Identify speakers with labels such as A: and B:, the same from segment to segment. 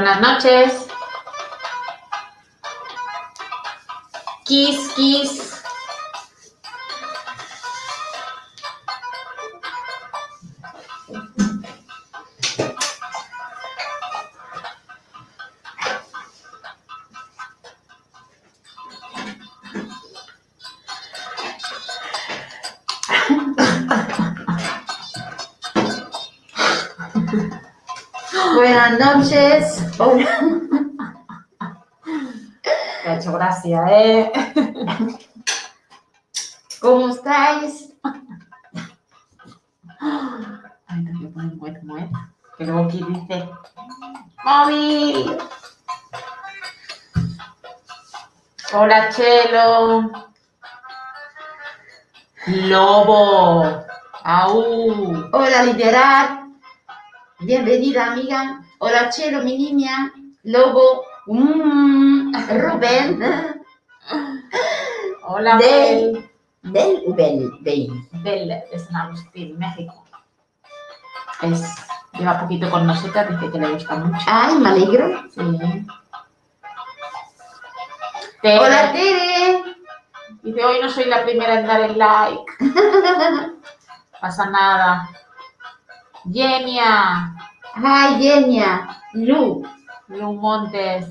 A: Buenas noches. Kiss, kiss.
B: Buenas noches. Hola.
A: Me ha hecho gracia, ¿eh?
B: ¿Cómo estáis?
A: Ay, tengo que poner muet, muet. Que luego aquí dice, ¡Mami! Hola, Chelo. Lobo. Au.
B: Hola, Liberar. Bienvenida, amiga. Hola, Chelo, mi niña. Lobo. Mm, Rubén.
A: Hola,
B: Del-
A: Bel.
B: Del Ubel. Del.
A: Bel de San Agustín, México. Es, lleva poquito con nosotras, dice que le gusta mucho.
B: Ay, me alegro.
A: Sí. Tere.
B: Hola, Tere.
A: Dice, hoy no soy la primera en dar el like. Pasa nada. Genia.
B: Ay, Genia. Lu.
A: Lu Montes.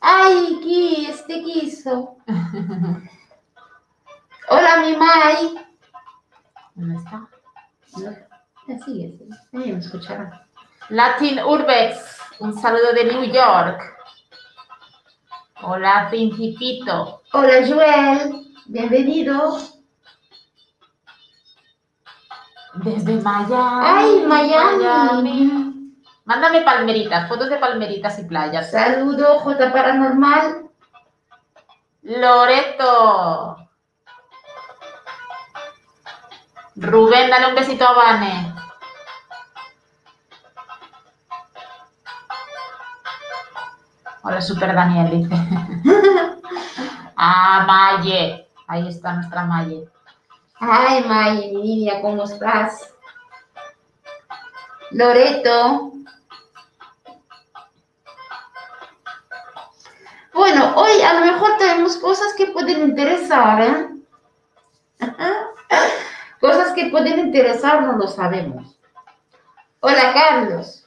B: Ay, ¿qué este quiso? Hola, mi Mai.
A: ¿Dónde está?
B: Así es. Ahí me escuchará.
A: Latin Urbex. Un saludo de New York. Hola, Principito.
B: Hola, Joel. Bienvenido.
A: Desde Miami.
B: Ay, Miami.
A: Mándame palmeritas, fotos de palmeritas y playas.
B: Saludo, J Paranormal.
A: Loreto. Rubén, dale un besito a Vane. Hola, Super Daniel, dice. ah, Maye. Ahí está nuestra Maye.
B: Ay, May, mi niña, ¿cómo estás? Loreto. Bueno, hoy a lo mejor tenemos cosas que pueden interesar, ¿eh? Cosas que pueden interesar, no lo sabemos. Hola, Carlos.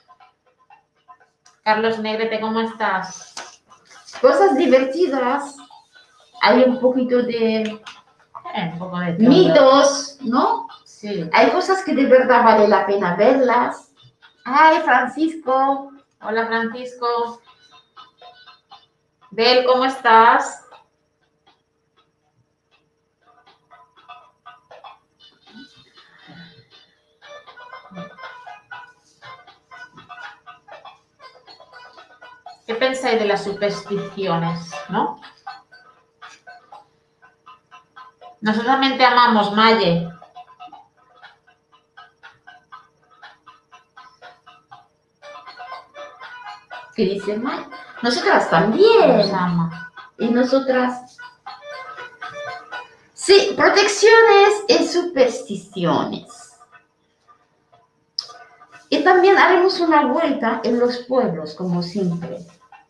A: Carlos Negrete, ¿cómo estás?
B: Cosas divertidas. Hay un poquito de
A: un poco de todo.
B: mitos, ¿no?
A: Sí.
B: Hay cosas que de verdad vale la pena verlas. Ay, Francisco.
A: Hola, Francisco. Bel, ¿cómo estás? ¿Qué pensáis de las supersticiones, no? Nosotros también te amamos, Maye.
B: ¿Qué dice May? Nosotras también.
A: Nos ama.
B: Y nosotras. Sí, protecciones y supersticiones. Y también haremos una vuelta en los pueblos, como siempre,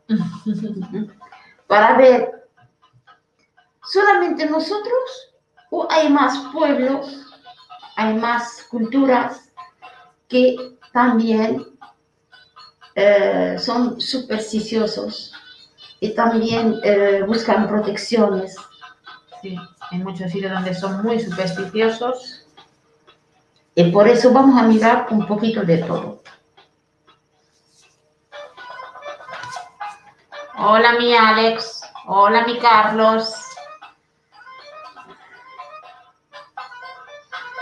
B: para ver, ¿solamente nosotros hay más pueblos, hay más culturas que también eh, son supersticiosos y también eh, buscan protecciones?
A: Sí, hay muchos sitios donde son muy supersticiosos.
B: Y por eso vamos a mirar un poquito de todo.
A: Hola, mi Alex. Hola, mi Carlos.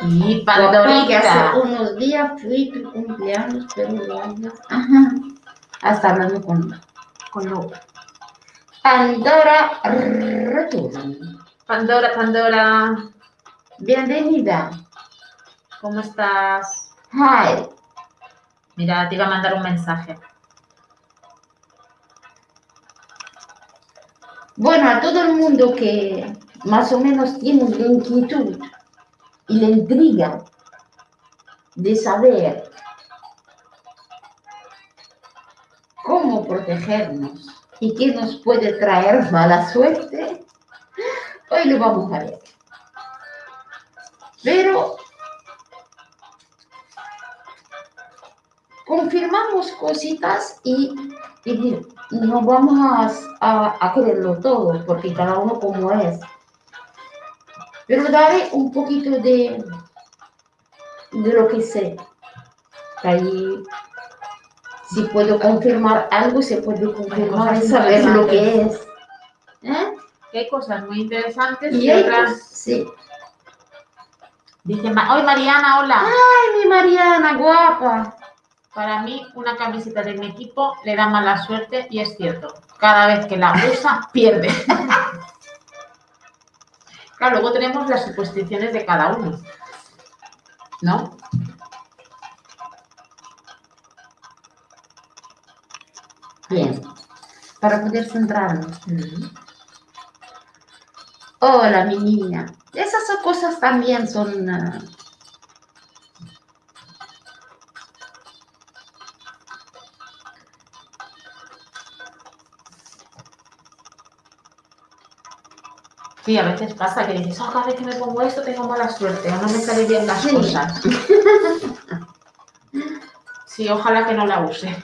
A: Y
B: Papá, que hace unos días fui tu cumpleaños, pero gracias. Ajá. Hasta hablando con, con Lu. Pandora.
A: Pandora, Pandora.
B: Bienvenida.
A: ¿Cómo estás?
B: Hi.
A: Mira, te iba a mandar un mensaje.
B: Bueno, a todo el mundo que más o menos tiene la inquietud y la intriga de saber protegernos y qué nos puede traer mala suerte, hoy lo vamos a ver. Pero confirmamos cositas y, no vamos a, a, creerlo todo, porque cada uno como es. Pero daré un poquito de, de lo que sé. Ahí, si puedo confirmar algo, se puede confirmar y saber lo que es.
A: ¿Eh? hay cosas muy interesantes
B: y, otras. sí.
A: Dice, hoy Mariana, hola.
B: Ay, mi Mariana, guapa.
A: Para mí, una camiseta de mi equipo le da mala suerte y es cierto. Cada vez que la usa, pierde. luego tenemos las suposiciones de cada uno. ¿No?
B: Bien. Para poder centrarnos. Hola, mi niña. Esas cosas también son... Ah,
A: Sí, a veces pasa que dices, oh, cada vez que me pongo esto tengo mala suerte o no me salen bien las cosas. Sí, ojalá que no la use.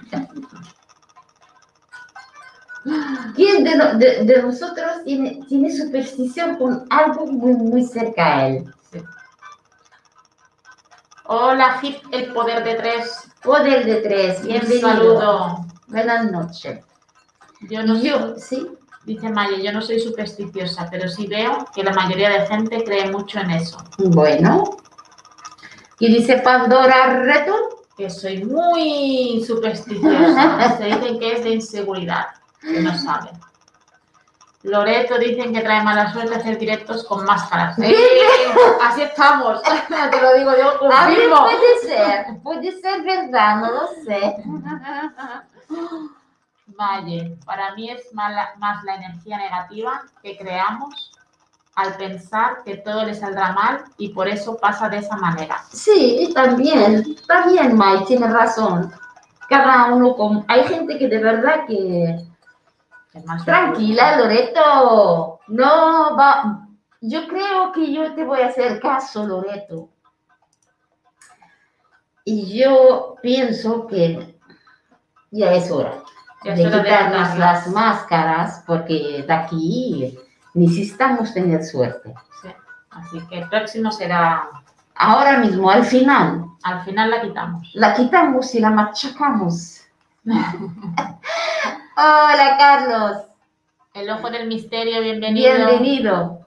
B: ¿Quién de, nosotros tiene, tiene, superstición con algo muy, muy cerca a él?
A: Hola, Hip, el poder de tres.
B: Poder de tres, bienvenido.
A: Un saludo.
B: Buenas noches.
A: Yo no Yo, ¿sí? Dice Maya, yo no soy supersticiosa, pero sí veo que la mayoría de gente cree mucho en eso.
B: Bueno. Y dice Pandora Reto.
A: Que soy muy supersticiosa. Se dicen que es de inseguridad, que no saben. Loreto dicen que trae mala suerte hacer directos con máscaras. ¡Sí! Así estamos. Te lo digo yo, confirmo.
B: Puede ser, puede ser verdad, no lo sé.
A: Valle, para mí es más la energía negativa que creamos al pensar que todo le saldrá mal y por eso pasa de esa manera.
B: Sí, también, también May tiene razón. Cada uno con... Hay gente que de verdad que... Tranquila, Loreto. No va... Yo creo que yo te voy a hacer caso, Loreto. Y yo pienso que ya es hora de quitarnos las máscaras porque de aquí necesitamos tener suerte.
A: Así que el próximo será...
B: Ahora mismo, al final.
A: Al final la quitamos.
B: La quitamos y la machacamos. Hola, Carlos.
A: El ojo del misterio, bienvenido.
B: Bienvenido.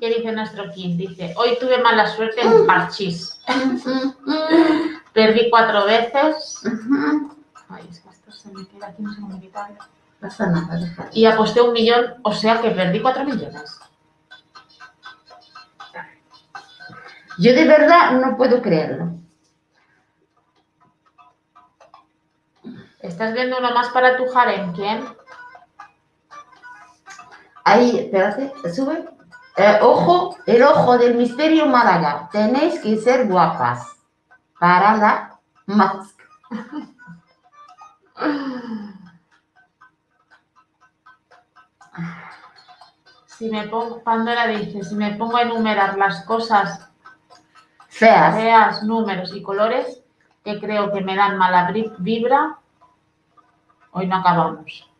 A: ¿Qué dice nuestro King? Dice, hoy tuve mala suerte en parchís. Perdí cuatro veces. Ay, Y aposté un millón, o sea que perdí cuatro millones.
B: Yo de verdad no puedo creerlo.
A: ¿Estás viendo uno más para tu harem? ¿Quién?
B: Ahí, espérate, sube. Eh, ojo, el ojo del misterio Málaga. Tenéis que ser guapas para la más.
A: Si me pongo, Pandora dice, si me pongo a enumerar las cosas
B: feas,
A: feas números y colores que creo que me dan mala vibra, hoy no acabamos.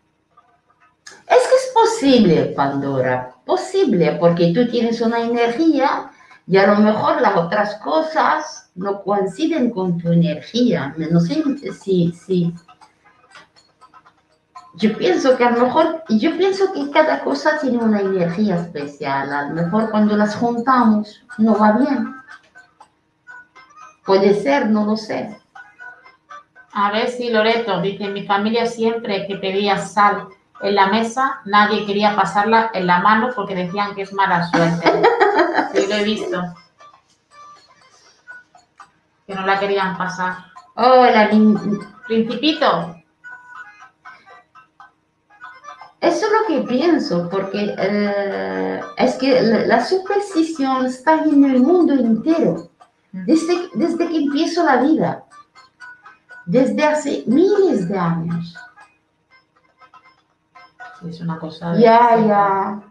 B: Es que es posible, Pandora, posible, porque tú tienes una energía y a lo mejor las otras cosas no coinciden con tu energía. No sé si, si, yo pienso que a lo mejor, yo pienso que cada cosa tiene una energía especial. A lo mejor cuando las juntamos no va bien. Puede ser, no lo sé.
A: A ver si Loreto dice, mi familia siempre que pedía sal en la mesa, nadie quería pasarla en la mano porque decían que es mala suerte. Sí, lo he visto. Que no la querían pasar.
B: Hola,
A: Principito,
B: eso es lo que pienso, porque eh, es que la, superstición está en el mundo entero, desde, desde que empiezo la vida, desde hace miles de años.
A: Es una cosa de...
B: Ya, ya.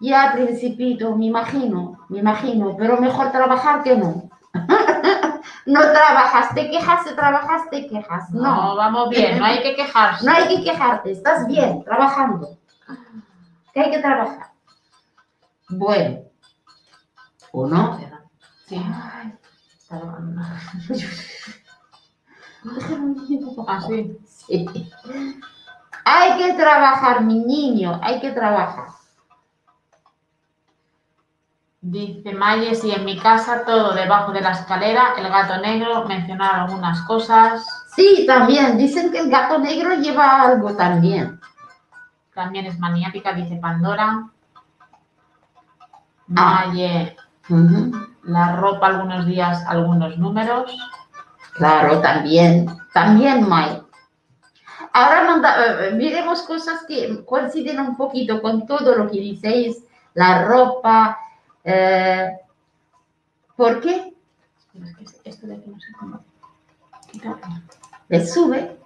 B: Ya, principito, me imagino, me imagino, pero mejor trabajar que no. No trabajas, te quejas, te trabajas, te quejas.
A: No,
B: No,
A: vamos bien, no hay que quejarse.
B: no hay que quejarte, estás bien, trabajando. Que hay que trabajar. Bueno, ¿o no?
A: Sí. Ah, sí.
B: Sí. Hay que trabajar, mi niño, hay que trabajar.
A: Dice Maye, sí, en mi casa todo debajo de la escalera, el gato negro, mencionar algunas cosas.
B: Sí, también, dicen que el gato negro lleva algo también.
A: También es maniática, dice Pandora.
B: Ah.
A: Maye, la ropa algunos días, algunos números.
B: Claro, también, también, May. Ahora manda, eh, miremos cosas que coinciden un poquito con todo lo que dices, la ropa. Eh, ¿Por qué?
A: Pero es que esto de aquí no sé cómo. quitarlo.
B: Le sube.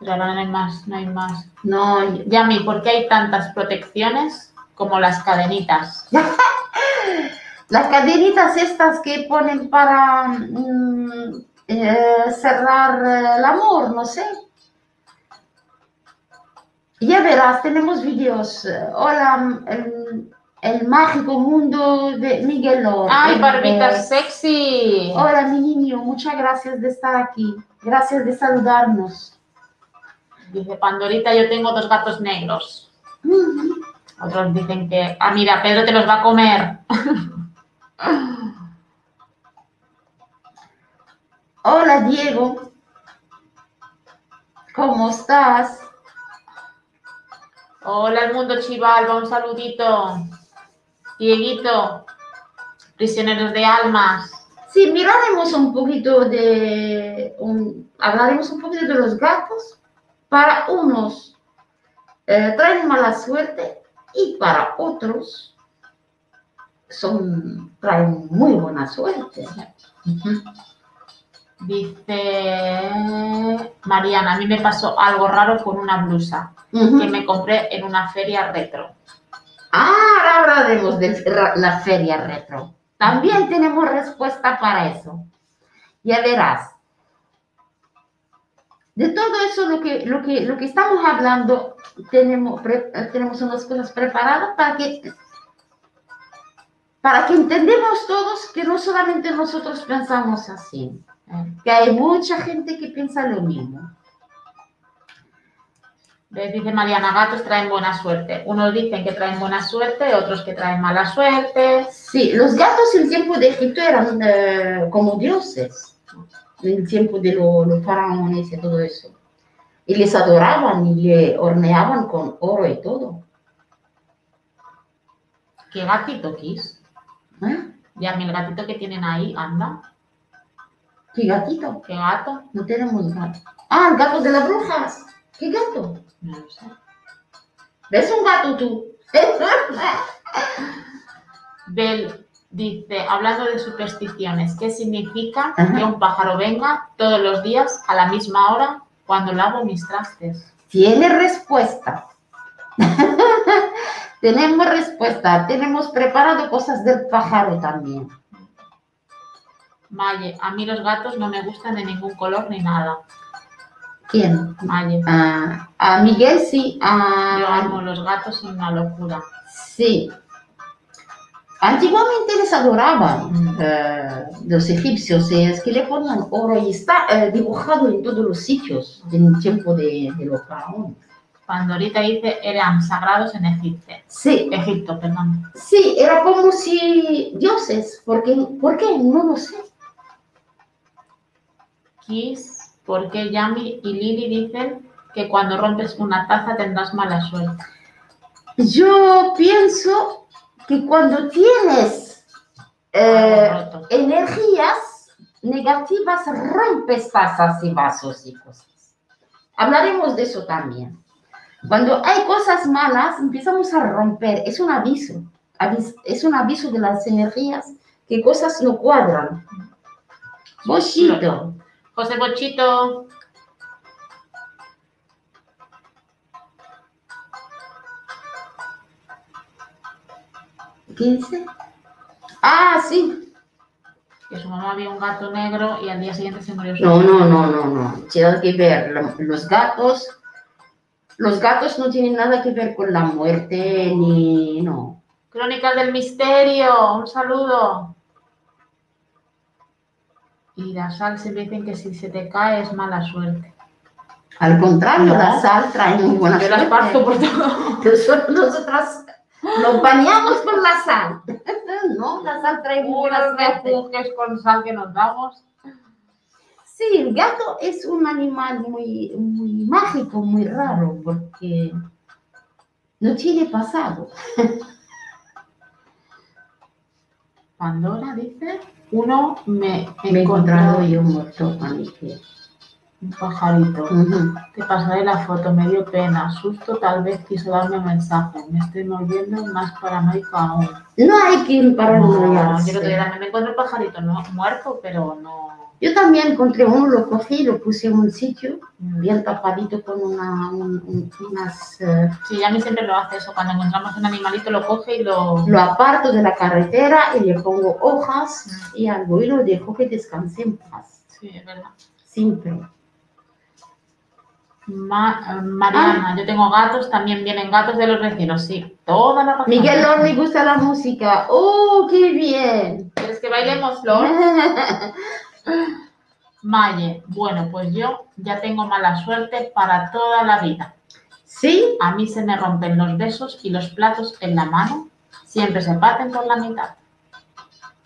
A: Pero ahora no hay más, no hay más.
B: No,
A: Yami, ¿por qué hay tantas protecciones como las cadenitas?
B: las cadenitas estas que ponen para mm, eh, cerrar el amor, no sé. Ya verás, tenemos vídeos. Hola, el, el mágico mundo de Miguel.
A: ¡Ay, barbita sexy!
B: Hola, mi niño, muchas gracias de estar aquí. Gracias de saludarnos.
A: Dice Pandorita, yo tengo dos gatos negros. Otros dicen que, ah, mira, Pedro te los va a comer.
B: Hola, Diego. ¿Cómo estás?
A: Hola, el mundo chivalba, un saludito. Dieguito, prisioneros de almas.
B: Sí, miraremos un poquito de, un- hablaremos un poquito de los gatos. Para unos eh, traen mala suerte y para otros son, traen muy buena suerte.
A: Dice Mariana, a mí me pasó algo raro con una blusa que me compré en una feria retro.
B: Ah, ahora hablaremos de la feria retro. También tenemos respuesta para eso. Ya verás. De todo eso, lo que, lo que, lo que estamos hablando, tenemos, pre- eh, tenemos unas cosas preparadas para que, para que entendemos todos que no solamente nosotros pensamos así,
A: Eh,
B: que hay mucha gente que piensa lo mismo.
A: ¿Ves? Dice Mariana, gatos traen buena suerte. Unos dicen que traen buena suerte, otros que traen mala suerte.
B: Sí, los gatos en tiempo de Egipto eran eh, como dioses, en el tiempo de lo- los faraones y todo eso. Y les adoraban y le horneaban con oro y todo.
A: ¿Qué gatito, Kiss?
B: ¿Eh?
A: Ya, el gatito que tienen ahí, anda.
B: ¿Qué gatito?
A: ¿Qué gato?
B: No tenemos gato. Ah, el gato de las brujas. ¿Qué gato?
A: No lo sé.
B: ¿Ves un gato tú?
A: Bel dice, hablando de supersticiones, ¿qué significa
B: Ajá.
A: que un pájaro venga todos los días a la misma hora cuando lavo mis trastes?
B: Tiene respuesta. tenemos respuesta. Tenemos preparado cosas del pájaro también.
A: Maye, a mí los gatos no me gustan de ningún color ni nada.
B: ¿Quién? Ah, a Miguel sí.
A: yo
B: A,
A: amo los gatos, son una locura.
B: Sí. Antiguamente les adoraban eh, los egipcios, eh, es que le ponían oro y está eh, dibujado en todos los sitios en el tiempo de, de los faraones.
A: Pandorita dice, eran sagrados en Egipto.
B: Sí,
A: Egipto, perdón.
B: sí, era como si dioses, porque, ¿por qué? No lo sé.
A: Kiss, ¿por qué Yami y Lili dicen que cuando rompes una taza tendrás mala suerte?
B: Yo pienso que cuando tienes eh,
A: roto.
B: energías negativas, rompes tazas y vasos y cosas. Hablaremos de eso también. Cuando hay cosas malas, empezamos a romper. Es un aviso. Avis- Es un aviso de las energías que cosas no cuadran. Bochito.
A: José Bochito.
B: ¿15? Ah, sí.
A: Que su mamá había un gato negro y al día siguiente se murió.
B: No, no, no, no, no. Tiene que ver. Los gatos, los gatos no tienen nada que ver con la muerte ni no.
A: Crónicas del misterio. Un saludo. Y la sal se dicen que si se te cae es mala suerte.
B: Al contrario,
A: No.
B: la sal trae muy buena
A: Yo
B: suerte.
A: esparzo por todo.
B: Nosotras nos bañamos con la sal. No, la sal trae muy buena suerte.
A: con sal que nos damos.
B: Sí, el gato es un animal muy, muy mágico, muy raro, porque no tiene pasado.
A: Pandora dice, uno me he
B: Me encontrado
A: encontrado
B: yo muerto, Manique.
A: un pajarito. Te pasaré la foto, me dio pena. Susto, tal vez quiso darme un mensaje. Me estoy moviendo más paranoica aún.
B: No hay que
A: No, yo el otro día también me encontré el pajarito no, muerto, pero no.
B: Yo también encontré uno, lo cogí, lo puse en un sitio, bien tapadito con una, un- un- unas... eh,
A: Sí, a mí siempre lo hace eso. Cuando encontramos un animalito, lo coge y lo.
B: lo aparto de la carretera y le pongo hojas y algo y lo dejo que descanse en paz.
A: Sí, es verdad.
B: Siempre.
A: Ma- Mariana, yo tengo gatos, también vienen gatos de los vecinos, sí. Toda la razón.
B: Miguel Lor gusta la música. ¡Oh, qué bien!
A: ¿Quieres que bailemos, Flor? Maye, bueno, pues yo ya tengo mala suerte para toda la vida.
B: ¿Sí?
A: A mí se me rompen los besos y los platos en la mano. Siempre se parten por la mitad.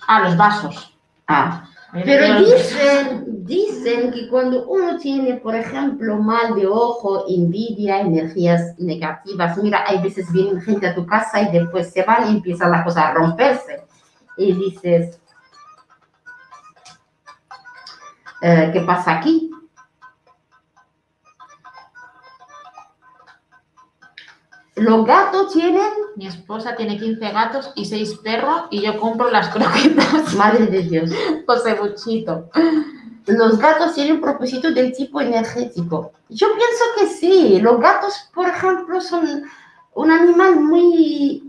A: Ah, los vasos.
B: Ah, pero dicen, dicen que cuando uno tiene, por ejemplo, mal de ojo, envidia, energías negativas, mira, hay veces vienen gente a tu casa y después se van y empieza la cosa a romperse. Y dices, eh, ¿qué pasa aquí? Los gatos tienen,
A: Mi esposa tiene 15 gatos y 6 perros y yo compro las croquetas.
B: madre de Dios,
A: José Buchito.
B: los gatos tienen propósito del tipo energético. Yo pienso que sí. Los gatos, por ejemplo, son un animal muy,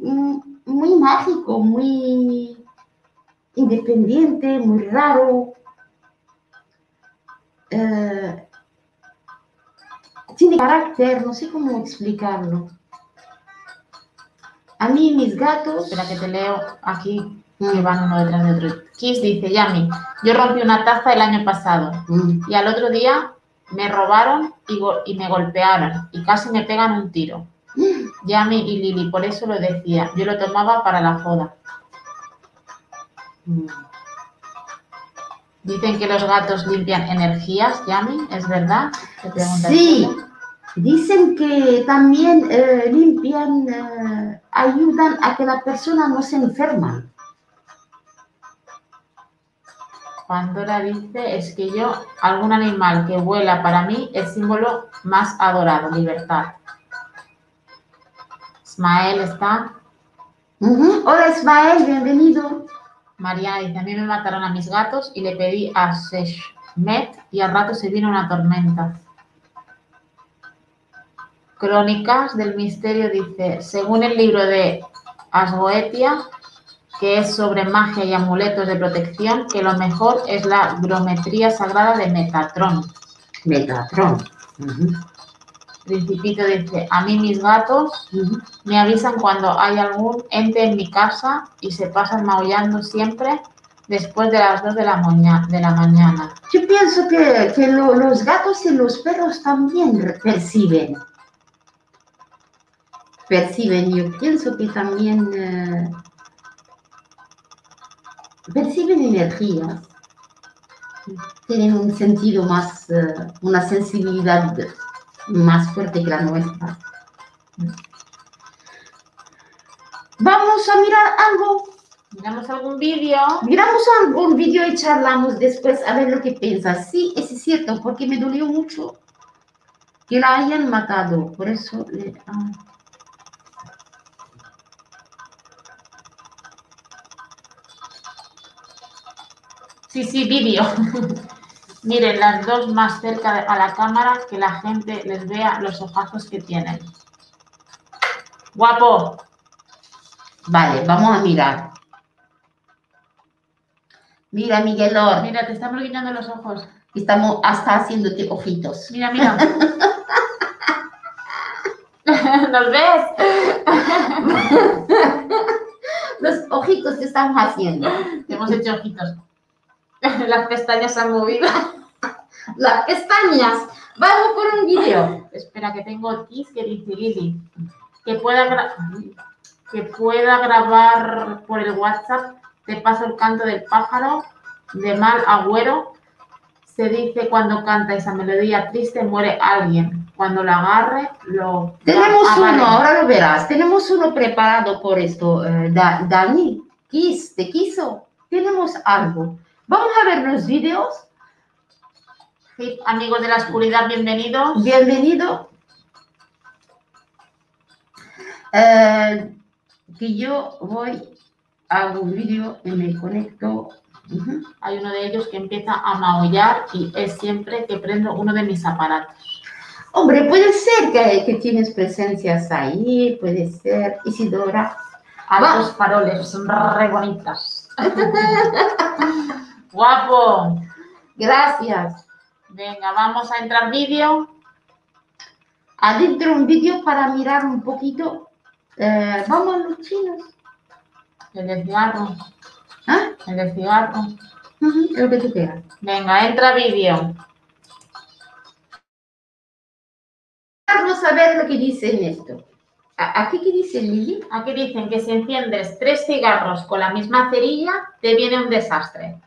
B: muy mágico, muy independiente, muy raro. Eh, tiene carácter, no sé cómo explicarlo. A mí mis gatos...
A: Espera que te leo aquí, que
B: Mm,
A: van uno detrás de otro. Kiss dice, Yami, yo rompí una taza el año pasado
B: mm,
A: y al otro día me robaron y, me golpearon y casi me pegan un tiro. Yami y Lili, por eso lo decía, yo lo tomaba para la joda. Dicen que los gatos limpian energías, Yami, ¿es verdad?
B: Sí, dicen que también eh, limpian, eh, ayudan a que la persona no se enferma.
A: Pandora dice, es que yo, algún animal que vuela para mí, es símbolo más adorado, libertad. Ismael está.
B: Hola Ismael, bienvenido.
A: Mariana dice, a mí me mataron a mis gatos y le pedí a Seshmet y al rato se vino una tormenta. Crónicas del Misterio dice, según el libro de Asgoetia, que es sobre magia y amuletos de protección, que lo mejor es la brometría sagrada de Metatron.
B: Metatron.
A: Principito dice, a mí mis gatos me avisan cuando hay algún ente en mi casa y se pasan maullando siempre después de las 2 de la, moña- de la mañana.
B: Yo pienso que, que lo- los gatos y los perros también perciben. Perciben, yo pienso que también eh, perciben energías. Tienen un sentido más, eh, una sensibilidad más fuerte que la nuestra. Vamos a mirar algo.
A: Miramos algún vídeo.
B: Miramos algún vídeo y charlamos después a ver lo que piensas. Sí, es cierto, porque me dolió mucho que la hayan matado. Por eso le- ah.
A: Sí, sí, vídeo. Miren, las dos más cerca de- a la cámara que la gente les vea los ojazos que tienen. Guapo.
B: Vale, vamos a mirar. Mira, Miguelor,
A: Mira, te están brillando los ojos.
B: estamos hasta haciéndote ojitos.
A: Mira, mira. ¿Nos ves?
B: Los ojitos que estamos haciendo.
A: Te hemos hecho ojitos. Las pestañas se han movido.
B: Las pestañas. Vamos por un video.
A: Espera, que tengo tis que dice Lili. Que pueda, que pueda grabar por el WhatsApp. Te paso el canto del pájaro de mal agüero. Se dice cuando canta esa melodía triste muere alguien. Cuando la agarre, lo.
B: Tenemos uno, ahora lo verás. Tenemos uno preparado por esto. eh, Da- Dani, Kiss, ¿te quiso? Tenemos algo. Vamos a ver los videos.
A: Sí, amigos de la oscuridad, bienvenidos.
B: Bienvenido. Eh, que yo voy a un vídeo y me conecto.
A: Hay uno de ellos que empieza a maullar y es siempre que prendo uno de mis aparatos.
B: Hombre, puede ser que, que tienes presencias ahí, puede ser. Isidora.
A: Altos faroles, son re bonitas. Guapo.
B: Gracias.
A: Venga, vamos a entrar vídeo.
B: Adentro un vídeo para mirar un poquito. Eh, vamos los chinos.
A: El cigarro.
B: ¿Ah?
A: El cigarro.
B: Ujú, Lo que tú quieras.
A: Venga, entra vídeo.
B: Vamos a ver lo que dice en esto. ¿A- ¿Aquí qué dice Lili?
A: Aquí dicen que si enciendes tres cigarros con la misma cerilla, te viene un desastre.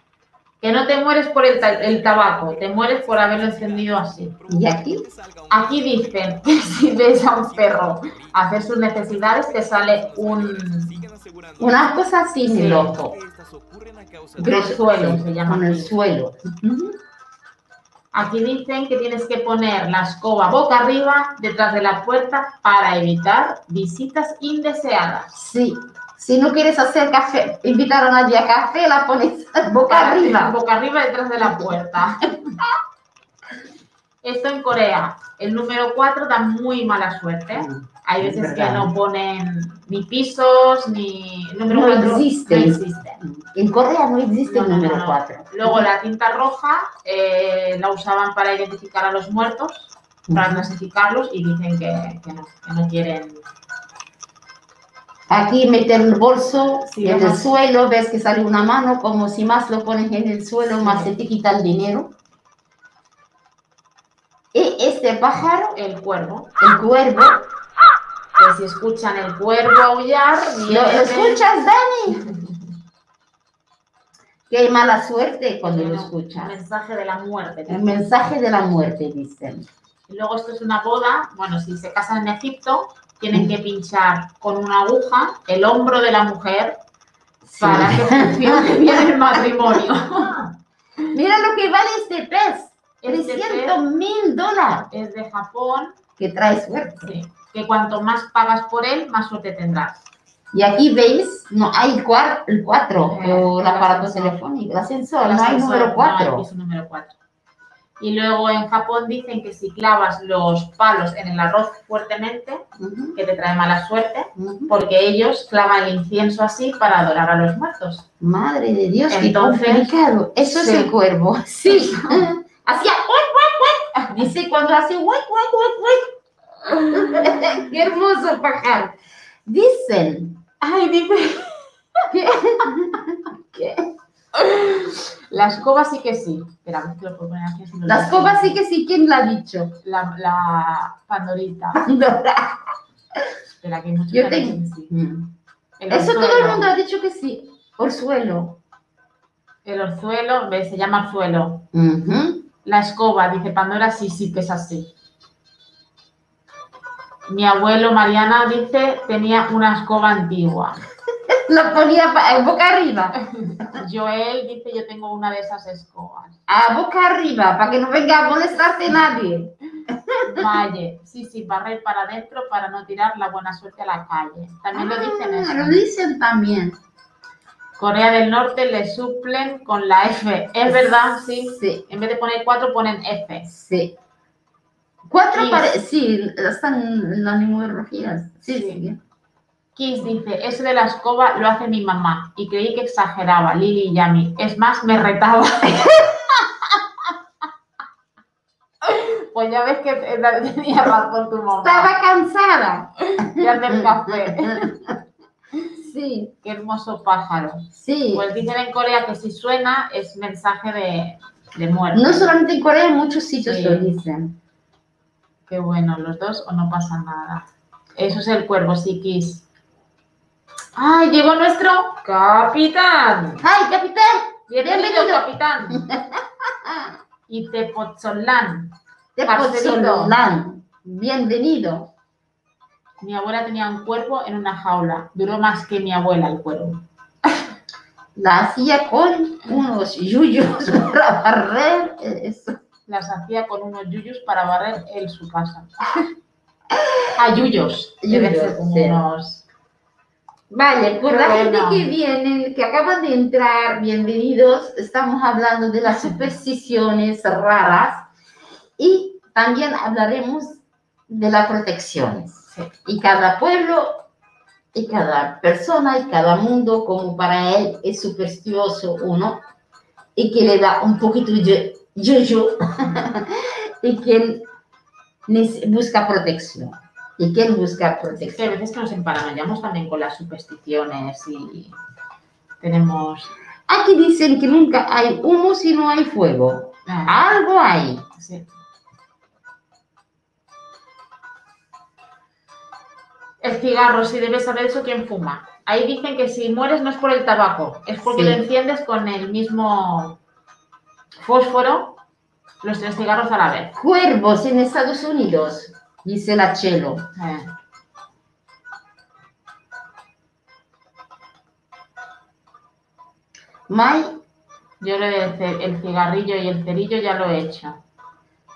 A: Que no te mueres por el, el tabaco, te mueres por haberlo encendido así.
B: ¿Y aquí?
A: Aquí dicen que si ves a un perro hacer sus necesidades, te sale un
B: Una cosa así en el
A: Sí.
B: ojo.
A: Pero suelo, se llama
B: Con el suelo.
A: Aquí dicen que tienes que poner la escoba boca arriba detrás de la puerta para evitar visitas indeseadas.
B: Sí. Si no quieres hacer café, invitar a nadie a café, la pones boca arriba.
A: Boca arriba detrás de la puerta. Esto en Corea. El número 4 da muy mala suerte. Hay
B: Es
A: veces que no ponen ni pisos, ni número
B: No
A: 4
B: existe.
A: No existe.
B: En Corea no existe
A: No,
B: el número
A: no.
B: 4.
A: Luego la tinta roja eh, la usaban para identificar a los muertos, para clasificarlos y dicen que, que no, que no quieren.
B: Aquí meter el bolso
A: Sí,
B: en el suelo, ves que sale una mano, como si más lo pones en el suelo,
A: Sí.
B: más se te quita el dinero. Y este pájaro,
A: El cuervo,
B: el cuervo,
A: que si escuchan el cuervo aullar,
B: ¿lo, escuchas, Dani? Qué mala suerte cuando lo
A: Bueno,
B: escuchas.
A: mensaje de la muerte.
B: El mensaje de la muerte, dicen.
A: Y luego esto es una boda, bueno, si se casan en Egipto, tienen que pinchar con una aguja el hombro de la mujer
B: Sí.
A: para que funcione bien el matrimonio.
B: Mira lo que vale este pez.
A: Este
B: 300 mil dólares.
A: Es de Japón,
B: Que trae suerte.
A: sí, que cuanto más pagas por él, más suerte tendrás.
B: Y aquí veis, no hay cuar- el 4,
A: Eh,
B: o el aparato
A: ascensor.
B: telefónico, el ascensor,
A: El
B: no hay
A: ascensor,
B: número
A: no
B: 4.
A: hay piso número 4. Y luego en Japón dicen que si clavas los palos en el arroz fuertemente, que te trae mala suerte, porque ellos clavan el incienso así para adorar a los muertos.
B: Madre de Dios, qué
A: Entonces,
B: complicado. Eso es
A: sí.
B: el cuervo. Sí. Hacía uy. Dice cuando hace. Qué hermoso pájaro. Dicen
A: Ay, dice.
B: que, que
A: La escoba sí que sí. Espera, si lo puedo poner aquí. si no veo.
B: copas sí que sí, ¿quién la ha dicho?
A: La, la pandorita.
B: Dora.
A: Espera, que hay muchos
B: Yo
A: que sí.
B: Mm.
A: El
B: Eso todo el mundo ha dicho que sí. Orzuelo.
A: El orzuelo, ¿ves? se llama orzuelo. La escoba, dice Pandora, sí, sí que es así. Mi abuelo Mariana dice tenía una escoba antigua.
B: Lo ponía boca arriba.
A: Joel dice yo tengo una de esas escobas.
B: A boca arriba, para que no venga a molestarte nadie.
A: Valle, sí, sí, barrer para adentro para no tirar la buena suerte a la calle. También lo dicen
B: Ah, Lo
A: eso.
B: dicen también.
A: Corea del Norte le suplen con la F. Es verdad, sí.
B: Sí,
A: En vez de poner cuatro ponen F.
B: sí. Cuatro
A: Y-
B: pare- sí, están las numerologías. Sí,
A: Sí.
B: sí.
A: Kiss dice, eso de la escoba lo hace mi mamá y creí que exageraba, Lili y Yami. Es más, me retaba. pues ya ves que tenía razón tu mamá.
B: Estaba cansada.
A: Ya del café.
B: Sí,
A: Qué hermoso pájaro.
B: sí.
A: Pues dicen en Corea que si suena es mensaje de, de muerte.
B: No solamente en Corea, en muchos sitios
A: Sí.
B: lo dicen.
A: Qué bueno, los dos o no pasa nada. Eso es el cuervo, Kiss. ¡Ay, llegó nuestro capitán!
B: ¡Ay, capitán!
A: Bienvenido, capitán. Y Tepozolán.
B: Bienvenido.
A: Mi abuela tenía un cuervo en una jaula. Duró más que mi abuela el cuervo.
B: La hacía con unos yuyos para barrer eso.
A: Las hacía con unos yuyos para barrer él su casa. Ah, yuyos.
B: Yuyos,
A: ser como
B: sí.
A: unos...
B: Vale, por
A: Qué
B: la
A: bueno.
B: gente que viene, que acaban de entrar, bienvenidos. Estamos hablando de las supersticiones raras y también hablaremos de las protecciones.
A: Sí.
B: Y cada pueblo y cada persona y cada mundo, como para él es supersticioso uno, y que le da un poquito de yuyu, y que nes- busca protección. Y él busca protección.
A: a veces que nos emparanoiamos también con las supersticiones y tenemos...
B: Aquí dicen que nunca hay humo si no hay fuego.
A: Ah,
B: Algo hay.
A: sí. El cigarro, si debes saber eso, ¿quién fuma? Ahí dicen que si mueres no es por el tabaco, es porque
B: Sí.
A: lo enciendes con el mismo fósforo, los tres cigarros a la vez.
B: Cuervos en Estados Unidos, dice la Chelo.
A: Eh,
B: May,
A: Yo lo del ce- el cigarrillo y el cerillo ya lo he hecho.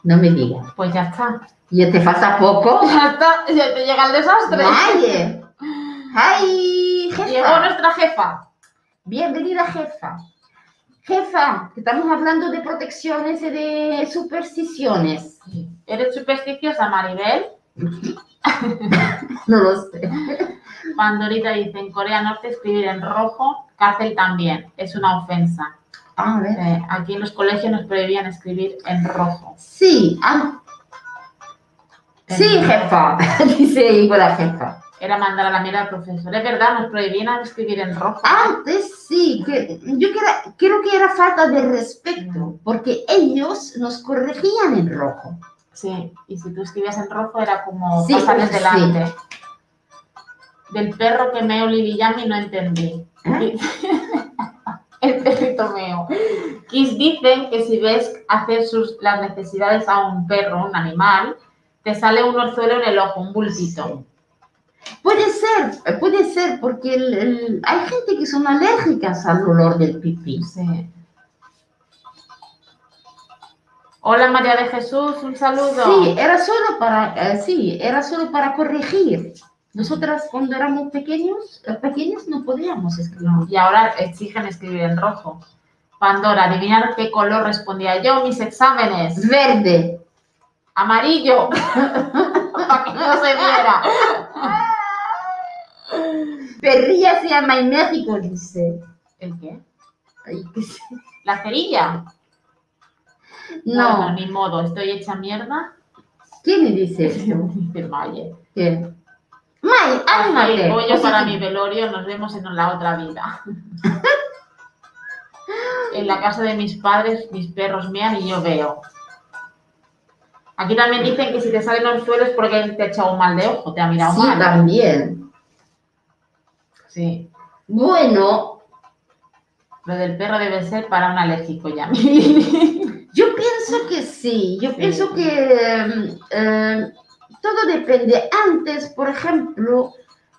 B: no me digas.
A: Pues ya está.
B: ¿Ya te falta poco?
A: Ya está, ya te llega el desastre.
B: May. ¡Ay,
A: Llegó
B: jefa!
A: nuestra jefa.
B: Bienvenida, jefa. Jefa, estamos hablando de protecciones y de supersticiones.
A: ¿Eres supersticiosa, Maribel?
B: No lo sé.
A: Pandorita dice, en Corea Norte escribir en rojo, cárcel también, es una ofensa.
B: A ver.
A: Eh, aquí en los colegios nos prohibían escribir en rojo.
B: Sí, ah,
A: En-
B: sí, jefa, dice igual la jefa.
A: Era mandar a la mierda al profesor. Es verdad, nos prohibían escribir en rojo.
B: Antes sí, que, yo creo, creo que era falta de respeto, porque ellos nos corregían en rojo.
A: Sí, y si tú escribías en rojo era como
B: Sí,
A: pasarles
B: sí.
A: delante. Del perro que meo Lili Yami no entendí.
B: ¿Eh?
A: El perrito meo. Kiss dicen que si ves hacer sus, las necesidades a un perro, un animal, te sale un orzuelo en el ojo, un bultito.
B: Puede ser, puede ser, porque el- el- hay gente que son alérgicas al olor del pipí.
A: Sí. Hola María de Jesús, un saludo.
B: Sí, era solo para, eh, sí, era solo para corregir. Nosotras cuando éramos pequeños, eh, pequeños no podíamos escribir.
A: Y ahora exigen escribir en rojo. Pandora, adivinar qué color respondía yo mis exámenes.
B: Verde.
A: Amarillo. Para que no se viera.
B: Perrilla se llama en México, dice.
A: ¿El qué?
B: Ay, qué sé.
A: ¿La cerilla?
B: No,
A: Bueno, ni modo, estoy hecha mierda.
B: ¿quién le dice esto?
A: Dice Maye.
B: ¿Qué? May, ándale.
A: Pollo para mi velorio, nos vemos en la otra vida. En la casa de mis padres, mis perros mean y yo veo. Aquí también dicen que si te salen orzuelos es porque te ha echado un mal de ojo, te ha mirado
B: Sí,
A: mal.
B: también.
A: Sí.
B: Bueno,
A: Lo del perro debe ser para un alérgico ya.
B: yo pienso que sí. Yo
A: Sí.
B: pienso que mm, eh, todo depende. Antes, por ejemplo,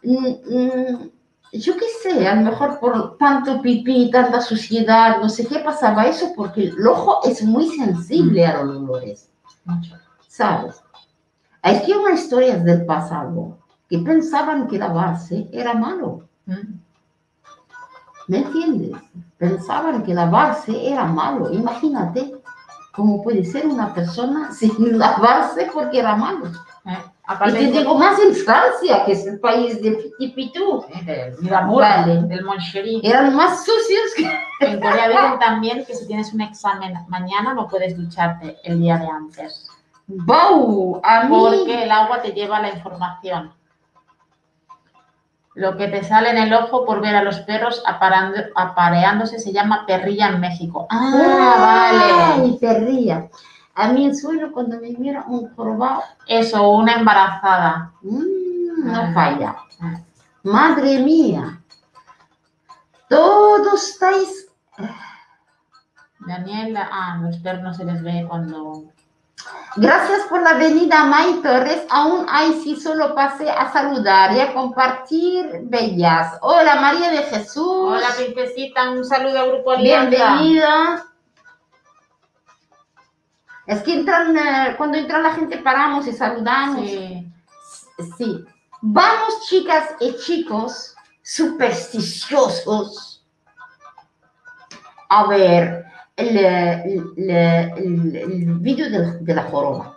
B: mm, mm, yo qué sé, a lo mejor por tanto pipí, tanta suciedad, no sé qué pasaba eso, porque el ojo es muy sensible a los olores. ¿sabes? Hay que unas historias del pasado que pensaban que lavarse era malo. ¿Me entiendes? Pensaban que lavarse era malo. Imagínate cómo puede ser una persona sin lavarse porque era malo.
A: Eh,
B: Y te digo más en Francia, que es el país del pitipitú.
A: Miramur,
B: Vale.
A: del Moncherie.
B: Eran más sucios que...
A: En Corea dicen también que si tienes un examen mañana no puedes ducharte el día de antes.
B: ¡Bau! A mí...
A: Porque el agua te lleva la información. Lo que te sale en el ojo por ver a los perros aparando- apareándose se llama perrilla en México. Ah, vale.
B: Ay, perría. A mí el sueño cuando me mira un jorobado,
A: Eso, una embarazada.
B: mm, no falla. Madre mía. Todos estáis...
A: Daniela, ah, los perros no se les ve cuando...
B: Gracias por la venida, May Torres. Aún hay sí solo pasé a saludar y a compartir bellas. Hola, María de Jesús.
A: Hola, princesita, un saludo al grupo Alianza.
B: Bienvenida. Es que entran, eh, cuando entra la gente paramos y saludamos.
A: Sí.
B: Sí. Vamos, chicas y chicos, supersticiosos, a ver el, el, el- el vídeo de, de la joroba.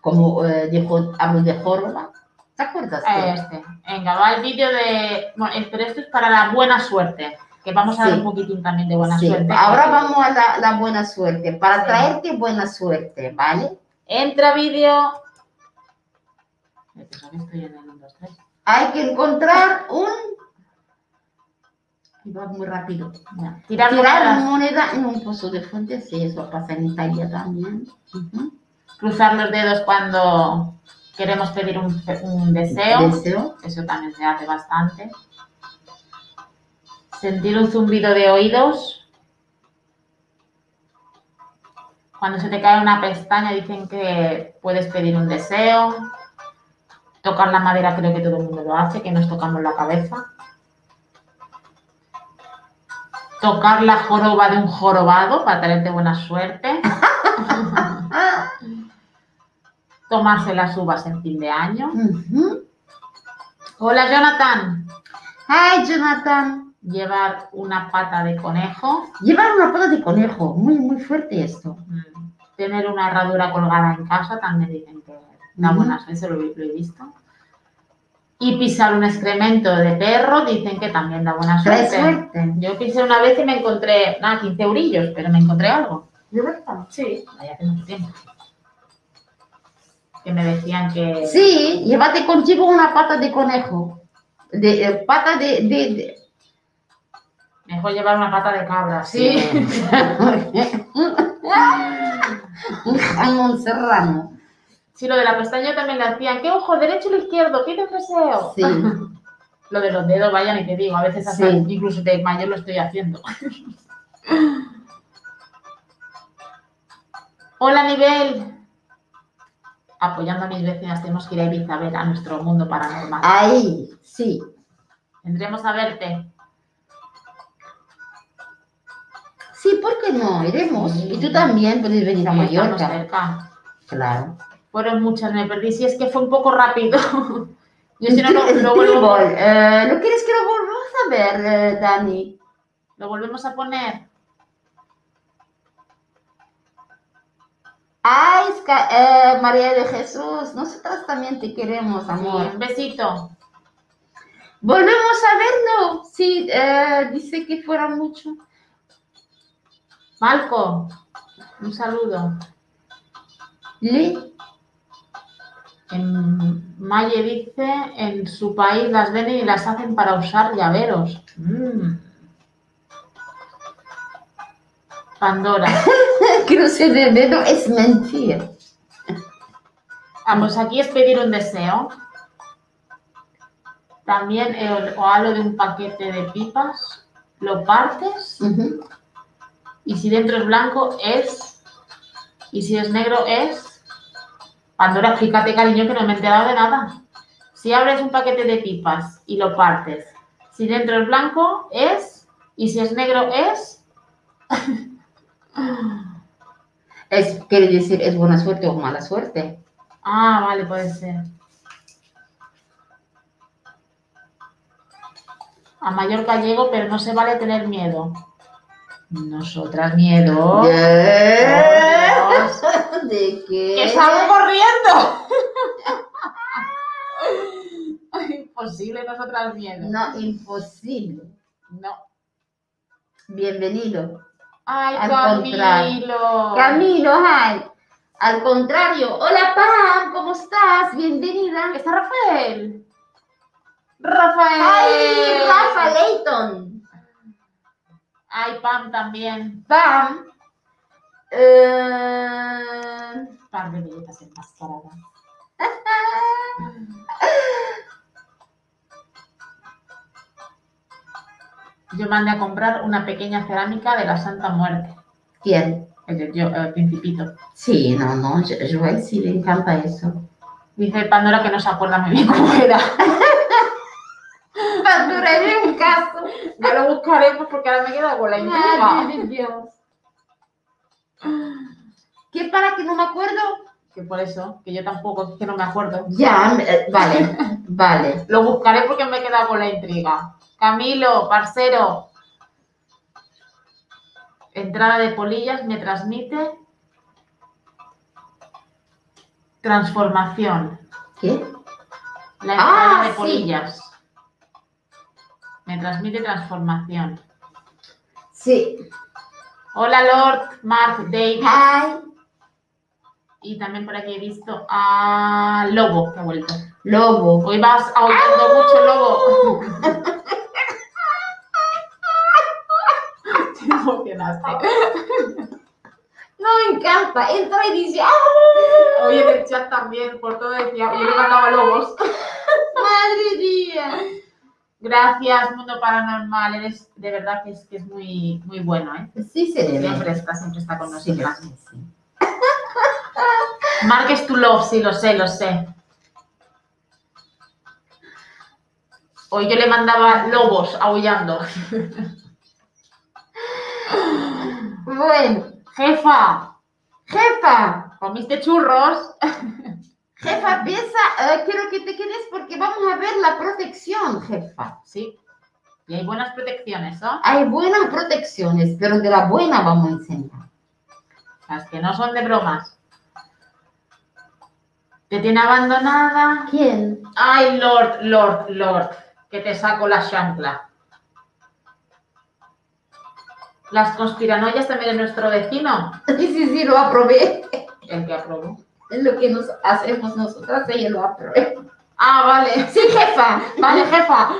B: Como eh, dijo, hablo de joroba. ¿Te acuerdas?
A: A Este. Venga, va el vídeo de... Bueno, eh, pero esto es para la buena suerte. Que vamos a dar
B: Sí.
A: un poquitín también de buena
B: Sí,
A: suerte.
B: Ahora vamos a la, la buena suerte, para
A: Sí.
B: traerte buena suerte, ¿vale?
A: Entra vídeo. Eh, aquí estoy en el 1, 2, 3.
B: Hay que encontrar un... Y va muy rápido.
A: Ya. Tirar
B: Tirar moneda en un pozo de fuente, sí, eso pasa en Italia también.
A: Cruzar los dedos cuando queremos pedir un, un deseo.
B: Deseo.
A: Eso también se hace bastante. Sentir un zumbido de oídos. Cuando se te cae una pestaña dicen que puedes pedir un deseo. Tocar la madera creo que todo el mundo lo hace, que nos tocamos la cabeza. Tocar la joroba de un jorobado para traerte buena suerte. Tomarse las uvas en fin de año. Hola Jonathan.
B: Ay, Jonathan.
A: Llevar una pata de conejo.
B: Llevar una pata de conejo. Muy, muy fuerte esto.
A: Mm, Tener una herradura colgada en casa también dicen que da
B: Ujú.
A: buena suerte, lo, lo he visto. Y pisar un excremento de perro dicen que también da buena suerte.
B: suerte.
A: Yo pisé una vez y me encontré, nada, 15 eurillos, pero me encontré algo.
B: ¿De verdad?
A: Sí, vaya hace mucho tiempo. Que me decían que...
B: Sí, llévate contigo una pata de conejo. De, eh, pata de, de, de-
A: Mejor llevar una pata de cabra, sí.
B: un jamón serrano.
A: Sí, lo de la pestaña también le hacían. ¿Qué ojo? ¿Derecho o izquierdo? Pide un deseo.
B: Sí.
A: Lo de los dedos, vaya, ni te digo. A veces hasta
B: Sí.
A: incluso de mayor lo estoy haciendo. Hola, Nivel. Apoyando a mis vecinas, tenemos que ir a Ibiza a ver a nuestro mundo paranormal.
B: Ahí, sí.
A: Vendremos a verte.
B: Sí, ¿por qué no? Iremos.
A: Sí.
B: Y tú también puedes venir a Mallorca.
A: cerca.
B: Claro.
A: Fueron muchas, me perdí. Si es que fue un poco rápido. Yo si no, lo, lo vuelvo-
B: eh, ¿No quieres que lo volvamos a ver, eh, Dani?
A: lo volvemos a poner.
B: Ay, eh, María de Jesús, nosotras también te queremos,
A: Sí,
B: amor.
A: un besito.
B: Volvemos a verlo. Sí, eh, dice que fuera mucho.
A: Malco, un saludo.
B: Lee.
A: En Maye dice, en su país las venden y las hacen para usar llaveros. Mm. Pandora.
B: Cruce de dedo es mentir.
A: Vamos, aquí es pedir un deseo. También el o halo de un paquete de pipas, lo partes y si dentro es blanco es, y si es negro es. Pandora, fíjate cariño que no me he enterado de nada. Si abres un paquete de pipas y lo partes, si dentro es blanco es, y si es negro es.
B: Es, quiere decir, es buena suerte o mala suerte.
A: Ah, vale, puede ser. A Mallorca llego, pero no se vale tener miedo. Nosotras miedo.
B: ¿De
A: Dios.
B: ¿De qué?
A: ¡Que salgo corriendo! imposible, nosotras miedo.
B: No, imposible.
A: No.
B: Bienvenido.
A: Ay,
B: Al
A: Camilo.
B: Camilo, ay. Al contrario. Hola, Pam, ¿cómo estás? Bienvenida.
A: ¿Está Rafael? Rafael.
B: Ay, Rafa Leighton.
A: Ay, Pam también.
B: Pam. Eh,
A: Par de billetas enmascaradas. Yo mandé a comprar una pequeña cerámica de la Santa Muerte.
B: ¿Quién?
A: El, yo, el principito.
B: Sí, no, no, Jo- Joel sí le encanta eso.
A: Dice Pandora que no se acuerda muy bien cómo era.
B: Pandora de un caso.
A: Yo lo buscaré pues, porque ahora me quedo con la
B: Dios. ¿Qué para que no me acuerdo?
A: Que por eso, que yo tampoco, es que no me acuerdo.
B: Ya, eh, vale, vale.
A: Lo buscaré porque me he quedado con la intriga. Camilo, parcero. Entrada de polillas me transmite transformación.
B: ¿Qué?
A: La entrada
B: Ah,
A: de
B: sí.
A: polillas. Me transmite transformación.
B: Sí.
A: Hola Lord Mark Davis.
B: Hi.
A: Y también por aquí he visto a Lobo que ha vuelto.
B: Lobo.
A: Hoy vas aullando mucho, Lobo. Te emocionaste.
B: No me encanta. Entra y dice, ¡ah!
A: Hoy en el chat también, por todo decía, yo le mandaba lobos.
B: Madre mía.
A: Gracias, Mundo Paranormal. Eres de verdad que es, que es muy, muy bueno, ¿eh?
B: Sí se le
A: Siempre está, siempre está con nosotras.
B: sí, sí.
A: Mark es tu love, sí, lo sé, lo sé. Hoy yo le mandaba lobos aullando.
B: Bueno,
A: Jefa,
B: jefa.
A: ¿comiste churros?
B: Jefa, piensa, eh, quiero que te quedes porque vamos a ver la protección, jefa.
A: Sí. Y hay buenas protecciones, ¿no?
B: Hay buenas protecciones, pero de la buena vamos a enseñar.
A: Las que no son de bromas. ¿Te tiene abandonada?
B: ¿Quién?
A: Ay, Lord, Lord, Lord, que te saco la chancla. Las conspiranoias también de nuestro vecino,
B: Sí, sí, sí, lo aprobé.
A: el que aprobó.
B: Es lo que nos hacemos nosotras, ella lo aprobé.
A: Ah, vale.
B: Sí, jefa.
A: Vale, jefa.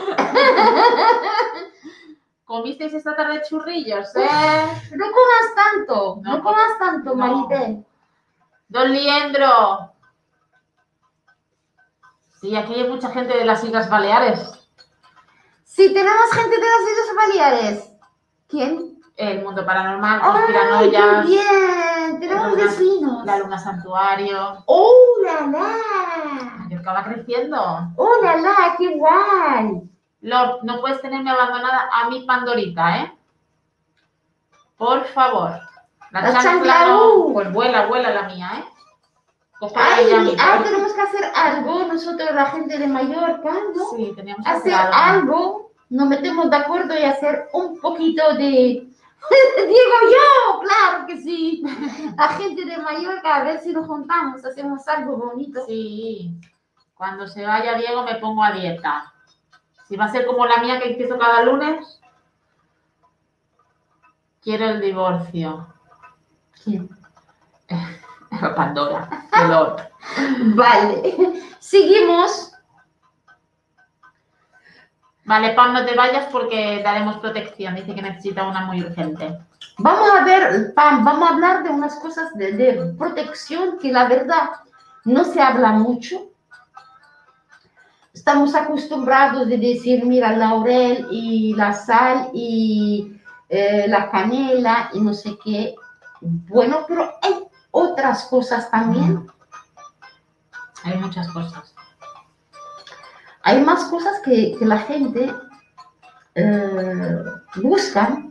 A: ¿Comisteis esta tarde churrillos, eh?
B: No comas tanto, no,
A: No,
B: comas tanto,
A: no. Don Liendro. Sí, aquí hay mucha gente de las Islas Baleares.
B: Sí, tenemos gente de las Islas Baleares. ¿Quién?
A: El mundo paranormal,
B: ¡Ay, qué
A: conspiranoias,
B: bien! Tenemos
A: Luna-
B: vecinos.
A: la luna santuario.
B: ¡Oh, la, la!
A: Mallorca va creciendo.
B: ¡Oh, la, la! ¡Qué guay!
A: Lord, no puedes tenerme abandonada a mi Pandorita, ¿eh? Por favor. La,
B: La
A: chancla no,
B: uh.
A: pues vuela, vuela la mía, ¿eh?
B: Ay,
A: ella mi
B: ah, tenemos que hacer algo, nosotros, la gente de Mallorca, ¿no?
A: Sí, teníamos que
B: Hacer
A: hacer algo.
B: algo, nos metemos de acuerdo y hacer un poquito de... Digo yo, claro que sí. La gente de Mallorca, a ver si nos juntamos, hacemos algo bonito.
A: Sí. Cuando se vaya Diego me pongo a dieta. Si va a ser como la mía que empiezo cada lunes, quiero el divorcio.
B: ¿Quién?
A: Pandora, el.
B: Vale, seguimos.
A: Vale, Pam, no te vayas porque daremos protección. Dice que necesita una muy urgente.
B: Vamos a ver, Pam, vamos a hablar de unas cosas de, de protección que la verdad no se habla mucho. Estamos acostumbrados de decir, mira, laurel y la sal y eh, la canela y no sé qué. Bueno, pero hay otras cosas también.
A: Hay muchas cosas.
B: Hay más cosas que, que la gente eh, busca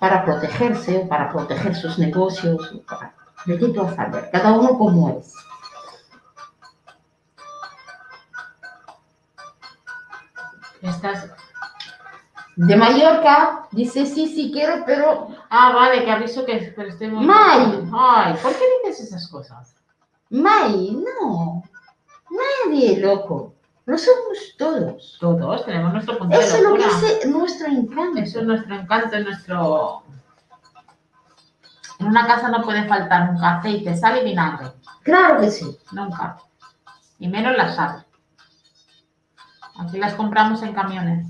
B: para protegerse o para proteger sus negocios. o para- a saber, cada uno como es.
A: Estás...
B: De Mallorca dice, sí, sí quiero, pero
A: Ah, vale, que aviso que pero estoy muy...
B: May.
A: Ay, ¿por qué dices esas cosas?
B: May, no. Nadie, loco. Lo somos todos.
A: Todos tenemos nuestro punto de
B: Eso es lo que es nuestro encanto.
A: Eso es nuestro encanto, es nuestro... En una casa no puede faltar nunca aceite, sal y vinagre.
B: Claro que sí.
A: Nunca. Y menos la sal. Aquí las compramos en camiones.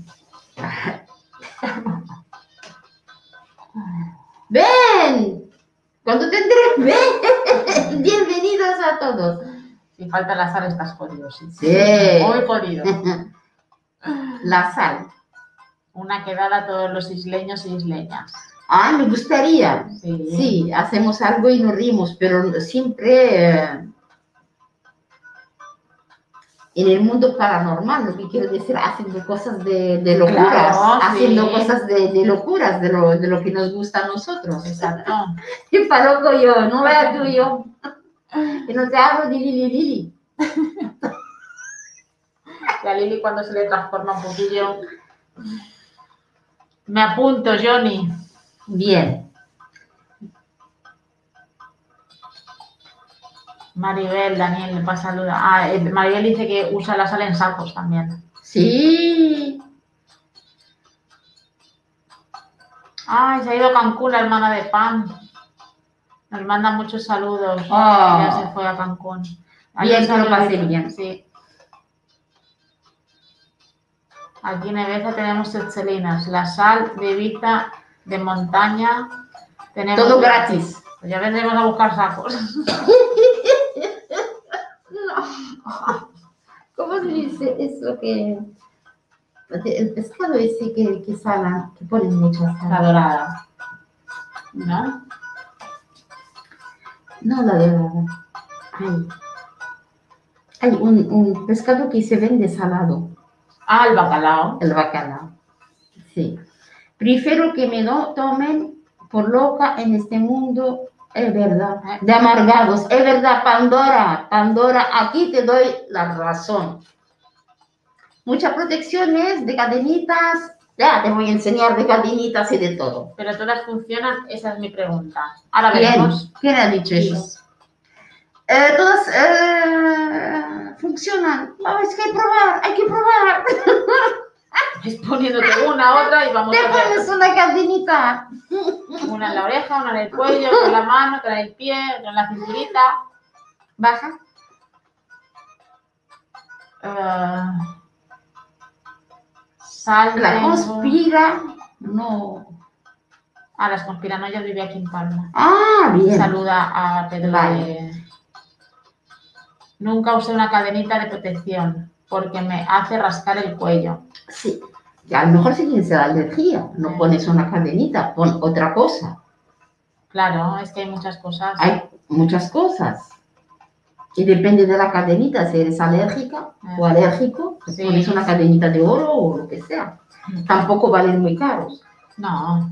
B: ¡Ven! Cuando tendré, ven. Bienvenidos a todos.
A: Si falta la sal estás jodido, sí.
B: Sí.
A: Muy jodido.
B: La sal.
A: Una quedada a todos los isleños y isleñas.
B: Ah, me gustaría.
A: Sí.
B: Sí, hacemos algo y nos rimos, pero siempre eh, en el mundo paranormal, lo que quiero decir, haciendo cosas de, de locuras,
A: Claro,
B: haciendo
A: sí.
B: cosas de, de locuras, de lo, de lo que nos gusta a nosotros.
A: Exacto.
B: Y para loco yo, no veas tú yo. Que no te hablo de Lili Lili.
A: Y a Lili cuando se le transforma un poquillo. Me apunto, Johnny.
B: Bien.
A: Maribel, Daniel, le pasa saluda. Ah, eh, Maribel dice que usa la sal en sacos también.
B: Sí.
A: Ay, se ha ido a Cancún la hermana de Pam. Nos manda muchos saludos.
B: Ah.
A: Ya se fue a Cancún.
B: Bien, que lo
A: saludito.
B: bien.
A: Sí. Aquí en Ebeza tenemos excelinas, la sal de Ibiza, de montaña. Tenemos
B: Todo gratis.
A: Pues ya vendremos a buscar sacos.
B: ¿Cómo se dice eso que el pescado ese que, que salan, que ponen mucha
A: La
B: sal?
A: dorada. ¿No?
B: No la dorada. Hay, hay un, un pescado que se vende salado,
A: Ah, el bacalao.
B: el bacalao. Sí. Prefiero que me lo tomen por loca en este mundo, es verdad, de amargados. Es verdad, Pandora, Pandora, aquí te doy la razón. Muchas protecciones de cadenitas, ya te voy a enseñar de cadenitas y de todo.
A: Pero todas funcionan, esa es mi pregunta. Ahora
B: ¿Quién?
A: veremos.
B: ¿Quién ha dicho eso? Eh, todas eh, funcionan. Es que hay que probar, hay que probar.
A: Es poniéndote una, otra y vamos
B: Te
A: a ver.
B: pones una cadenita.
A: Una en la oreja, una en el cuello, otra en la mano, otra en el pie, otra en la cinturita.
B: Baja.
A: Eh, sal
B: La conspira. No.
A: Ah, las conspiranoias vive aquí en Palma.
B: Ah, bien.
A: Saluda a Pedro
B: Vale.
A: de- Nunca usé una cadenita de protección porque me hace rascar el cuello.
B: Sí. Y a lo mejor si tienes la alergia, no
A: Sí.
B: pones una cadenita, pon otra cosa.
A: Claro, es que hay muchas cosas.
B: Hay muchas cosas. Y depende de la cadenita, si eres alérgica o alérgico,
A: Sí.
B: pones una cadenita de oro o lo que sea. Tampoco valen muy caros.
A: No,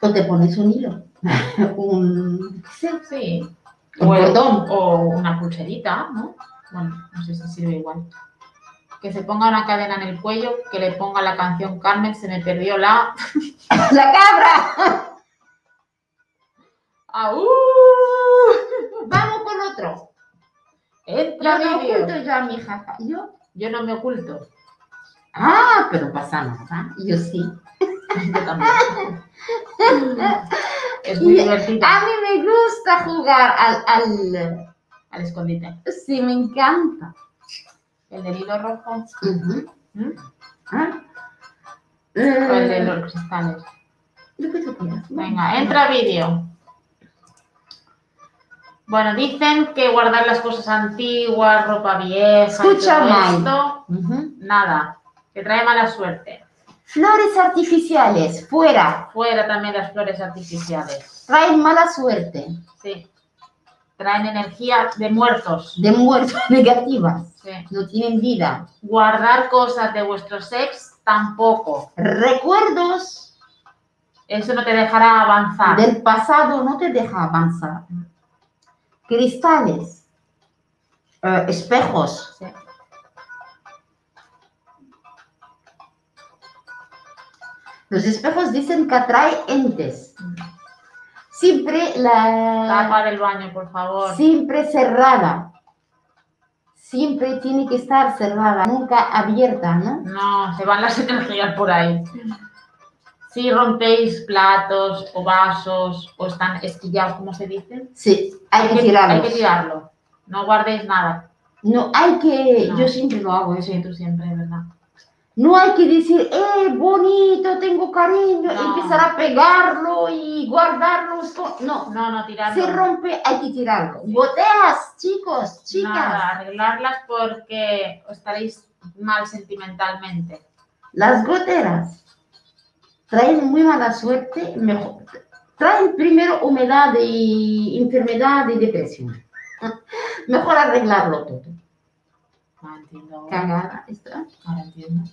B: O te pones un hilo, un, ¿qué sé,
A: sí.
B: un
A: O,
B: cordón.
A: o una pulserita, ¿no? Bueno, no sé si sirve igual. Que se ponga una cadena en el cuello, que le ponga la canción Carmen, se me perdió la...
B: ¡La cabra!
A: ¡Au!
B: Vamos con otro.
A: Entra
B: Yo no oculto ya, mi jaja. Yo.
A: Yo no me oculto.
B: Ah, pero pasa nada. Yo sí.
A: Yo también. Es muy
B: Y-
A: divertido.
B: A mí me gusta jugar al, al...
A: Al escondite.
B: Sí, me encanta.
A: El del hilo rojo.
B: Ujú.
A: ¿Mm?
B: ¿Ah?
A: O el de
B: Eh,
A: los cristales.
B: tú quieras.
A: Venga, entra vídeo. Bueno, dicen que guardar las cosas antiguas, ropa vieja,
B: Escucha,
A: esto, nada, que trae mala suerte.
B: Flores artificiales, fuera.
A: Fuera también las flores artificiales.
B: Traen mala suerte.
A: Sí. Traen energía de muertos.
B: De muertos negativas.
A: Sí.
B: No tienen vida.
A: Guardar cosas de vuestro sex tampoco.
B: Recuerdos
A: Eso no te dejará avanzar.
B: del pasado no te deja avanzar. Cristales. eh, espejos.
A: Sí.
B: Los espejos dicen que atrae entes. Siempre la...
A: Tapa del baño, por favor.
B: Siempre cerrada. siempre tiene que estar cerrada, nunca abierta, ¿no?
A: No, se van las energías por ahí. Si rompéis platos o vasos o están esquillados, como se dice,
B: Sí, hay, que tirarlos.
A: Hay que tirarlo. No guardéis nada.
B: No hay que,
A: No.
B: yo siempre lo hago eso.
A: Sí, tú siempre, ¿verdad?
B: No hay que decir, eh, bonito, tengo cariño,
A: No.
B: empezar a pegarlo y guardarlo. No,
A: No, no, tirarlo.
B: se rompe, hay que tirarlo. Boteas, chicos, chicas.
A: Nada, arreglarlas porque os estaréis mal sentimentalmente.
B: Las goteras traen muy mala suerte, mejor, traen primero humedad y enfermedad y depresión. Mejor arreglarlo todo.
A: No entiendo.
B: Cagada, ¿está?
A: Ahora entiendo.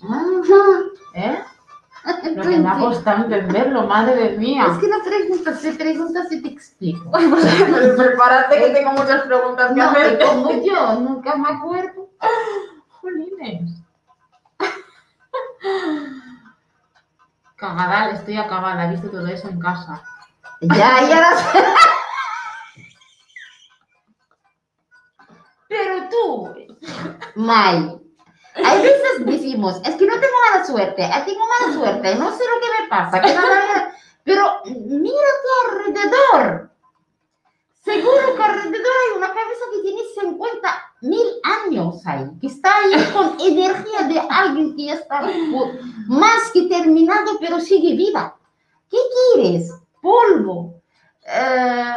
A: ¿Eh? Lo que me ha costado entenderlo, madre mía.
B: Es que no preguntas, se preguntas y te explico.
A: Pero prepárate que tengo muchas preguntas que
B: No, como yo, nunca me acuerdo.
A: Jolines. Cagadal, estoy acabada, he visto todo eso en casa.
B: Ya, ya las... Pero tú, May, hay veces decimos, es que no tengo mala suerte, eh, tengo mala suerte, no sé lo que me pasa, que nada Pero mírate alrededor. Seguro que alrededor hay una cabeza que tiene 50 mil años ahí, que está ahí con energía de alguien que ya está más que terminado, pero sigue viva. ¿Qué quieres? Polvo. Eh,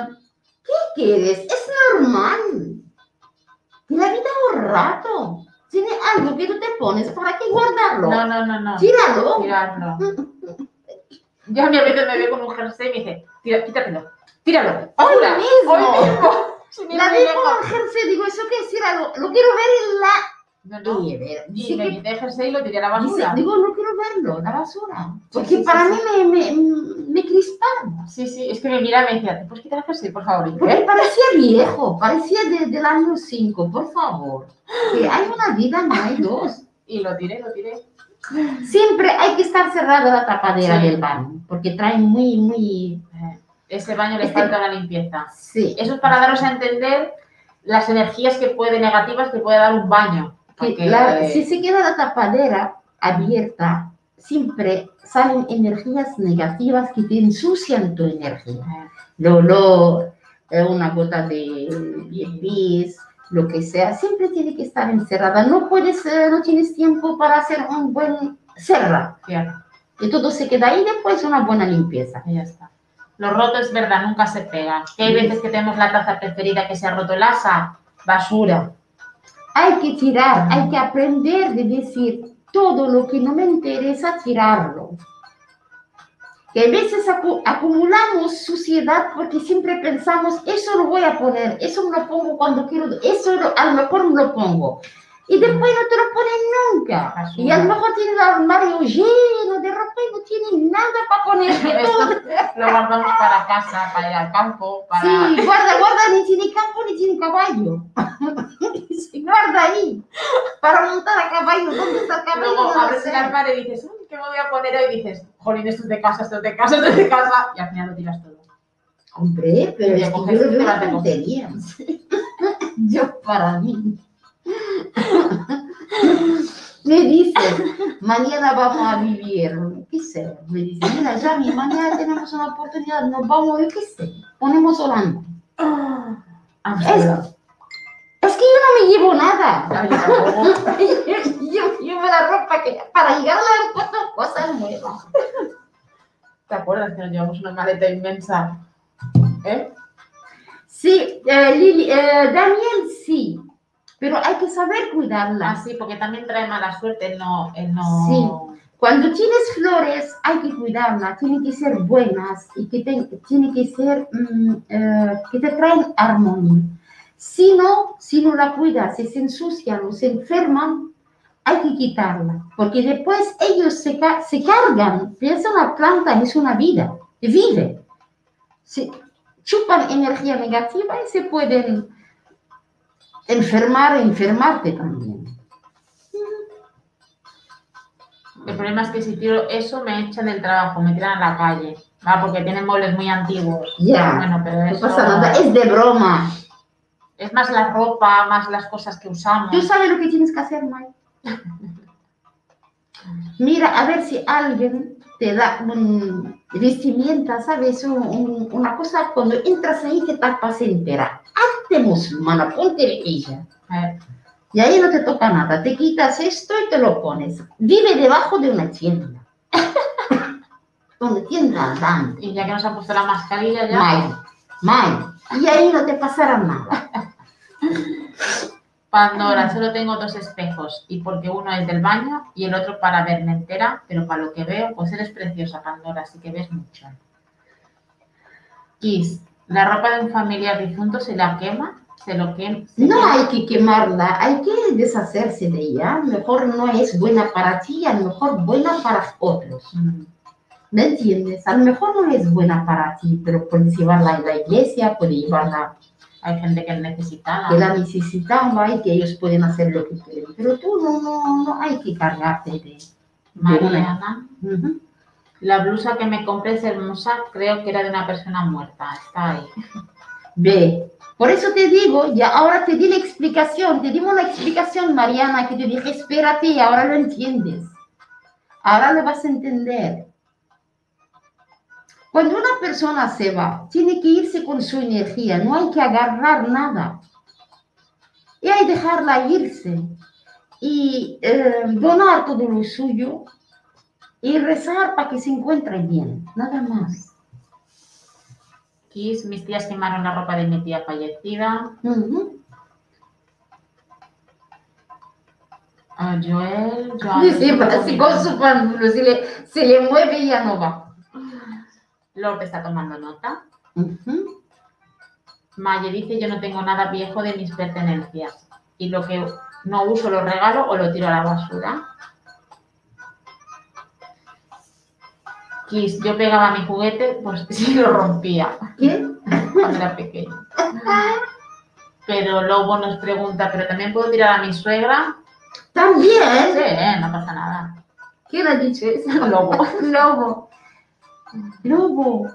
B: ¿Qué quieres? Es normal. La vida un rato. Tiene algo que tú te pones, ¿para qué guardarlo?
A: No, no, no, no.
B: Tíralo.
A: Tirarlo. Yo a mí a veces me veo con un jersey y me dice, "Tira- quítatelo, tíralo.
B: Hoy
A: ahora,
B: mismo.
A: Hoy mismo. Si
B: La
A: dejo.
B: con el jersey, digo, ¿eso qué es? Tíralo. Lo quiero ver en la...
A: No, no.
B: Y,
A: Y
B: dice
A: me
B: que-
A: quité el jersey y lo tiré a la
B: dice-
A: basura.
B: digo, no quiero verlo, la basura. Porque
A: sí, sí,
B: para mí me, me, me crispaba.
A: Sí, sí, es que me mira y me decía, ¿te puedes quitar el jersey, por favor?
B: Porque
A: ¿eh?
B: parecía viejo, parecía de- del año 5, por favor. Que hay una vida, no hay dos.
A: Y lo tiré, lo tiré.
B: Siempre hay que estar cerrada la tapadera del baño, porque trae muy, muy...
A: Eh, Ese baño le
B: Este-
A: falta una limpieza.
B: Sí,
A: Eso es para daros a entender las energías que puede, negativas que puede dar un baño. Porque,
B: la- si se queda la tapadera abierta, siempre salen energías negativas que te ensucian tu energía.
A: eh,
B: El olor, eh, una gota de pipis, lo que sea, siempre tiene que estar encerrada. No puedes, eh, no tienes tiempo para hacer un buen cerra.
A: cierto,
B: Y todo se queda ahí después una buena limpieza.
A: y ya está. Lo roto es verdad, nunca se pega. Hay veces que tenemos la taza preferida que se ha roto el asa, basura.
B: Hay que tirar, hay que aprender de decir todo lo que no me interesa, tirarlo. Que a veces acu- acumulamos suciedad porque siempre pensamos, eso lo voy a poner, eso me lo pongo cuando quiero, eso a lo mejor me lo pongo. Y después no te lo ponen nunca. Y a lo mejor tiene el armario lleno de ropa y no tiene nada para poner. todo.
A: Lo guardamos para casa, para ir al campo, para...
B: Sí, guarda, guarda, ni tiene campo ni tiene caballo. Se guarda ahí para montar a caballo. ¿Dónde está el caballo?
A: Luego
B: No
A: abres el armario y dices, "Uy, ¿qué me voy a poner hoy? Y dices, jolín, esto es de casa, esto es de casa, esto es de casa. Y al final lo tiras todo.
B: Hombre, pero es que yo lo veo una tontería. Yo para mí. Me dice, mañana vamos a vivir, qué sé, me dice, mira, Yami, mañana tenemos una oportunidad, nos vamos, yo qué sé, ponemos Holanda.
A: Amsterdam.
B: Es que yo no me llevo nada.
A: Yo
B: yo llevo la ropa que para llegar al aeropuerto, cosas nuevas.
A: ¿Te acuerdas que nos llevamos una maleta inmensa? ¿Eh?
B: Sí, eh, Lili, eh, Daniel sí, pero hay que saber cuidarla.
A: Ah, sí, porque también trae mala suerte no... El no...
B: Cuando tienes flores hay que cuidarlas, tienen que ser buenas y que te, tienen que ser mm, eh, que te traen armonía. Si no, si no la cuidas, si se ensucian o se enferman, hay que quitarla, porque después ellos se, se cargan. Piensa una planta es una vida, vive. Se chupan energía negativa y se pueden enfermar e enfermarte también.
A: El problema es que si tiro eso me echan del trabajo, me tiran a la calle. Ah, porque tienen muebles muy antiguos.
B: Ya.
A: Bueno, pero
B: No
A: eso...
B: pasa nada, es de broma.
A: Es más la ropa, más las cosas que usamos.
B: ¿Tú sabes lo que tienes que hacer, May? Mira, a ver si alguien te da un vestimenta, ¿sabes? Un- un- una cosa, cuando entras ahí te tapas entera. Hazte musulmana, ponte ella.
A: Eh,
B: Y ahí no te toca nada. Te quitas esto y te lo pones. Vive debajo de una tienda. Donde tienda andando.
A: y ya que nos ha puesto la mascarilla ya.
B: May, May. Y ahí no te pasará nada.
A: Pandora, solo tengo dos espejos y porque uno es del baño y el otro para verme entera, pero para lo que veo, pues eres preciosa, Pandora, así que ves mucho. Kiss, la ropa de un familiar difunto se la quema, se lo quema. se
B: No
A: quema.
B: hay que quemarla, hay que deshacerse de ella. Mejor no es buena para ti, a lo mejor buena para otros.
A: Mm,
B: ¿Me entiendes? A lo mejor no es buena para ti, pero puedes llevarla a la iglesia, puedes llevarla
A: Hay gente que necesita.
B: que la necesitaba y que ellos pueden hacer lo que quieren. Pero tú no, no, no hay que cargarte de... de una-
A: Mariana,
B: Ujú.
A: la blusa que me compré es hermosa, creo que era de una persona muerta, está ahí.
B: Ve, por eso te digo, ya ahora te di la explicación, te dimos una explicación, Mariana, que te dije, espérate, y ahora lo entiendes. Ahora lo vas a entender. Cuando una persona se va, tiene que irse con su energía, no hay que agarrar nada. Y hay que dejarla irse y eh, donar todo lo suyo y rezar para que se encuentre bien, nada más.
A: Kiss, mis tías quemaron la ropa de mi tía fallecida.
B: Ujú.
A: Ah, Joel, Joan.
B: Sí, sí, así con su pánulo, si le, se le mueve ya no va.
A: Lord está tomando nota.
B: Ujú.
A: Maye dice, yo no tengo nada viejo de mis pertenencias. Y lo que no uso lo regalo o lo tiro a la basura. Kiss, yo pegaba mi juguete, pues sí lo rompía
B: ¿Qué?
A: cuando era pequeño. Pero Lobo nos pregunta, ¿pero también puedo tirar a mi suegra? Sí,
B: También.
A: eh, no pasa nada.
B: ¿Quién ha dicho eso?
A: Lobo.
B: Lobo. Lobo.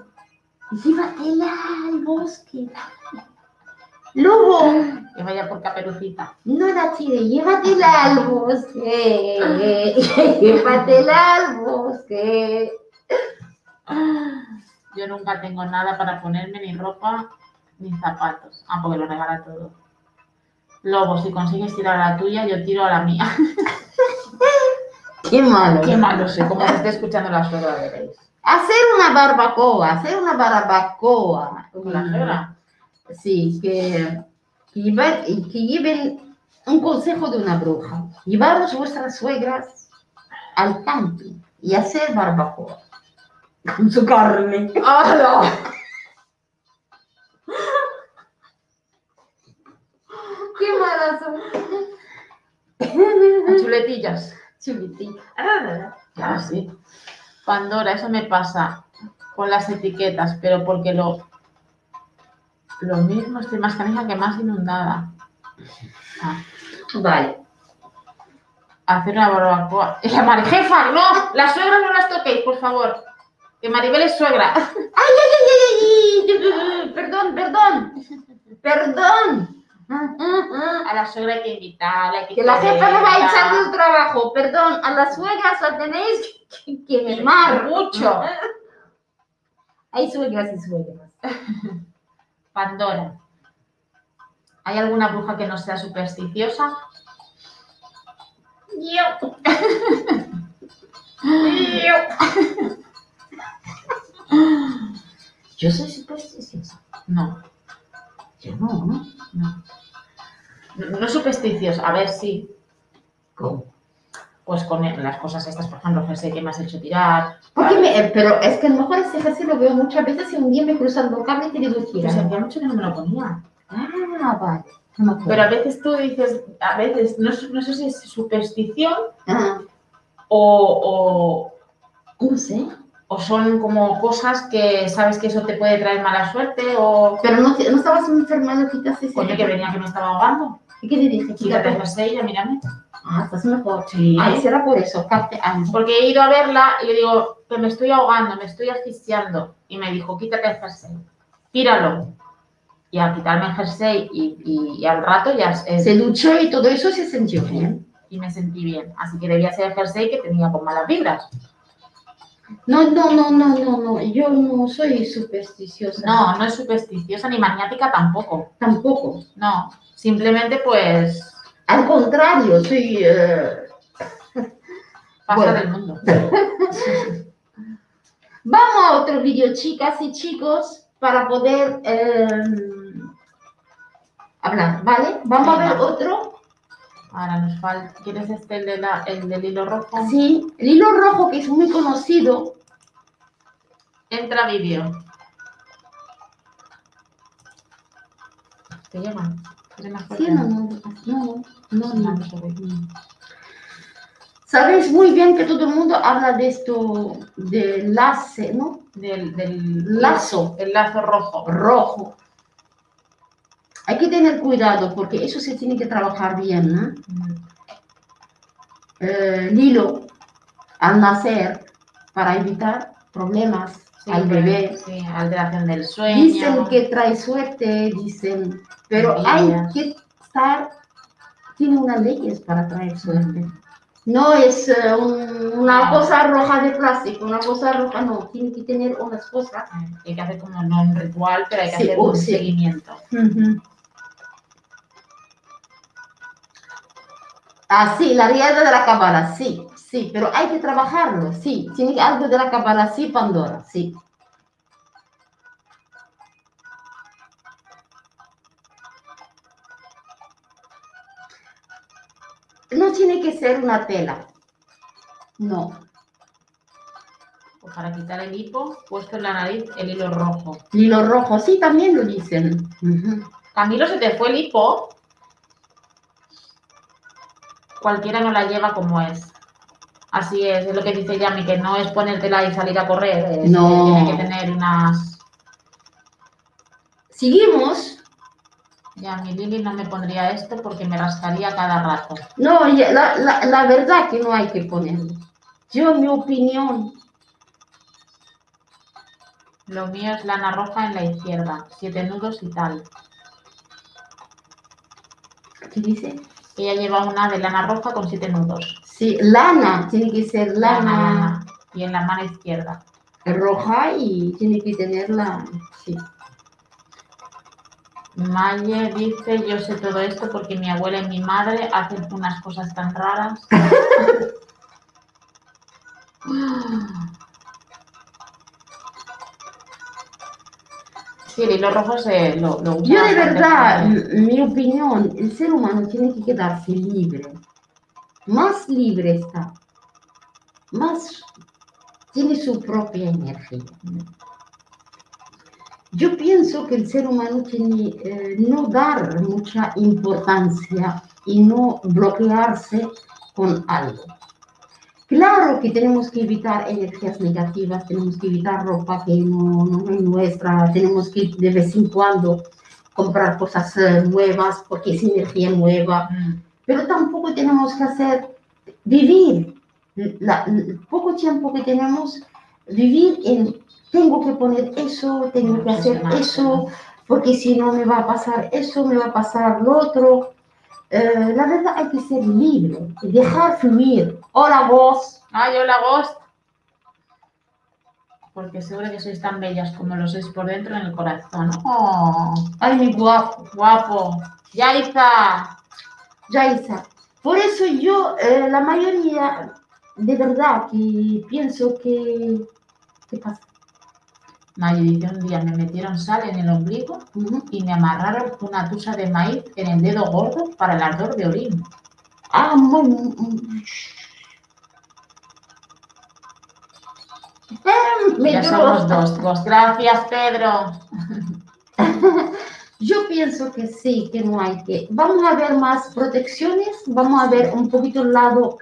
B: Llévatela al bosque. Lobo.
A: Que vaya por caperucita.
B: No tire, llévatela al bosque. Llévatela al bosque.
A: Yo nunca tengo nada para ponerme, ni ropa, ni zapatos. Ah, porque lo regala todo. Lobo, si consigues tirar a la tuya, yo tiro a la mía.
B: Qué malo.
A: Qué malo soy, como se esté escuchando la suegra, veréis.
B: Hacer una barbacoa, hacer una barbacoa.
A: Suegra.
B: Sí, que, que, llevar- que lleven un consejo de una bruja. Llevaros vuestras suegras al camping y hacer barbacoa. Con su carne.
A: ¡Hala!
B: ¡Qué malas son!
A: Chuletillas.
B: Chulitita.
A: Ya, sí. Pandora, eso me pasa con las etiquetas, pero porque lo, lo mismo estoy más canija que más inundada. Ah,
B: Vale.
A: hacer una barbacoa. La Mari- jefa, no, las suegras no las toquéis, por favor. Que Maribel es suegra.
B: ¡Ay, ay, ay, ay, ay! Perdón, perdón. Perdón.
A: A la suegra hay que invitarla, hay que
B: Que la jefa no va echar del trabajo. Perdón, a las suegras la tenéis que, que mimar.
A: Mucho.
B: Hay suegras y suegras.
A: Pandora. ¿Hay alguna bruja que no sea supersticiosa?
B: Yo. Yo soy supersticiosa.
A: No,
B: Yo no, ¿no?
A: no. No, no supersticiosa, a ver si.
B: ¿Cómo?
A: Pues con las cosas estas, por ejemplo, que sé que me has hecho tirar.
B: Porque me- eh, pero es que a lo mejor ese ejercicio lo veo muchas veces y un día me cruzan los cables y te digo,
A: Pues
B: tira.
A: hacía mucho que no me lo ponía.
B: Ah, vale. No.
A: Pero a veces tú dices, a veces, no, sé- no sé si es superstición
B: Ah,
A: o,
B: no sé.
A: O, son como cosas que sabes que eso te puede traer mala suerte o.
B: Pero no, no estabas enferma, no quitas ese.
A: Coño, que venía que me estaba ahogando.
B: ¿Y qué le dije?
A: Quítate
B: Quítate.
A: esa ella, mírame.
B: Ah, estás mejor.
A: Sí.
B: Ay, será por eso.
A: Porque he ido a verla y le digo que me estoy ahogando, me estoy asfixiando. Y me dijo, quítate el jersey, tíralo. y a quitarme el jersey y, y- y al rato ya es-
B: Se duchó y todo eso se sintió bien.
A: y me sentí bien. Así que debía ser el jersey que tenía con malas vibras.
B: No, no, no, no, no, no. Yo no soy supersticiosa.
A: No, no es supersticiosa ni maniática tampoco.
B: Tampoco.
A: No, simplemente pues
B: Al contrario, soy. eh,
A: pasa
B: Bueno.
A: del mundo.
B: Vamos a otro vídeo, chicas y chicos, para poder eh, hablar, ¿vale? Vamos a ver otro.
A: Ahora nos falta. ¿Quieres este el, de la- el del hilo rojo?
B: Sí, el hilo rojo que es muy conocido.
A: Entra vídeo. ¿Te llaman?
B: Sí, no, no, no, no, no.
A: No,
B: Sabéis muy bien que todo el mundo habla de esto, de lace, ¿no?
A: Del, del
B: Lazo.
A: El lazo rojo.
B: Rojo. Hay que tener cuidado porque eso se tiene que trabajar bien, ¿no? Eh, el hilo al nacer para evitar problemas
A: Sí,
B: al bebé.
A: Sí, alteración del sueño.
B: Dicen que trae suerte, dicen, pero hay que estar, tiene unas leyes para traer suerte. No es eh, un- una cosa roja de plástico, una cosa roja, no, tiene que tener unas cosas.
A: Hay que hacer como no un ritual, pero hay que
B: Sí,
A: hacer
B: oh,
A: un
B: sí.
A: Seguimiento.
B: Ah, sí, la rienda de la cábala, sí, sí, pero hay que trabajarlo, sí, tiene algo de la cábala, sí, Pandora, sí. No tiene que ser una tela, no.
A: Para quitar el hipo, puesto en la nariz el hilo rojo.
B: Hilo rojo, sí, también lo dicen.
A: Camilo, se te fue el hipo. Cualquiera no la lleva como es. Así es, es lo que dice Yami, que no es ponértela y salir a correr. es
B: No.
A: Tiene que tener unas.
B: Seguimos.
A: Yami, Lili no me pondría esto porque me rascaría cada rato.
B: No, la, la, la verdad que no hay que ponerlo. Yo, mi opinión,
A: Lo mío es lana roja en la izquierda, siete nudos y tal.
B: ¿qué dice?
A: Ella lleva una de lana roja con siete nudos.
B: Sí, lana, tiene que ser lana,
A: Y en la mano izquierda.
B: roja y tiene que tenerla, sí.
A: Maye dice, yo sé todo esto porque mi abuela y mi madre hacen unas cosas tan raras. Sí, el hilo rojo se lo, lo usa
B: Yo de verdad, mi opinión, el ser humano tiene que quedarse libre. Más libre está, más tiene su propia energía. Yo pienso que el ser humano tiene eh, no dar mucha importancia y no bloquearse con algo. Claro que tenemos que evitar energías negativas, tenemos que evitar ropa que no, no es nuestra, tenemos que de vez en cuando comprar cosas eh, nuevas porque es energía nueva,
A: Mm.
B: pero tampoco tenemos que hacer vivir la- el poco tiempo que tenemos, vivir en tengo que poner eso, tengo que hacer eso, porque si no me va a pasar eso, me va a pasar lo otro. Eh, la verdad hay que ser libre, dejar fluir. Hola vos.
A: Ay, hola, Ghost. Porque seguro que sois tan bellas como lo sois por dentro en el corazón. Oh,
B: Ay, mi guapo.
A: guapo. Yaiza.
B: Yaisa. Por eso yo, eh, la mayoría, de verdad, que pienso que... ¿Qué pasa?
A: Mayo dice un día me metieron sal en el ombligo y me amarraron una tusa de maíz en el dedo gordo para el ardor de orín.
B: Ah, muy... muy-
A: Ya somos dos. Dos. Gracias, Pedro.
B: Yo pienso que sí, que no hay que. Vamos a ver más protecciones, vamos a ver un poquito el lado,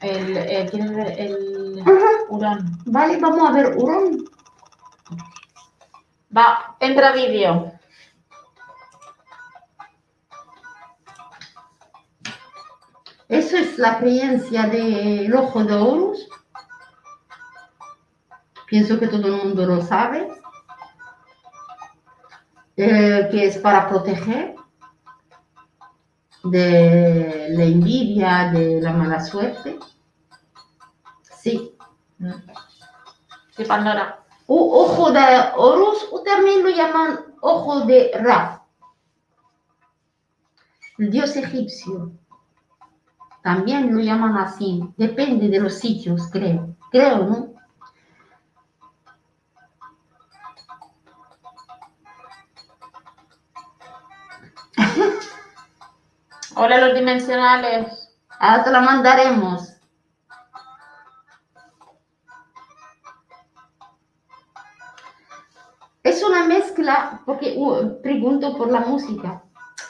A: El, eh, ¿Quieres ver el
B: Ajá.
A: hurón?
B: ¿vale? Vamos a ver hurón.
A: Va, entra vídeo.
B: Eso es la creencia del ojo de Horus. Pienso que todo el mundo lo sabe. eh, que es para proteger de la envidia, de la mala suerte. Sí.
A: Sí, Pandora.
B: O ojo de Horus, o también lo llaman ojo de Ra, el dios egipcio. También lo llaman así, depende de los sitios, creo. Creo, ¿no?
A: Hola, los dimensionales.
B: Ahora te la mandaremos. Es una mezcla, porque uh, pregunto por la música.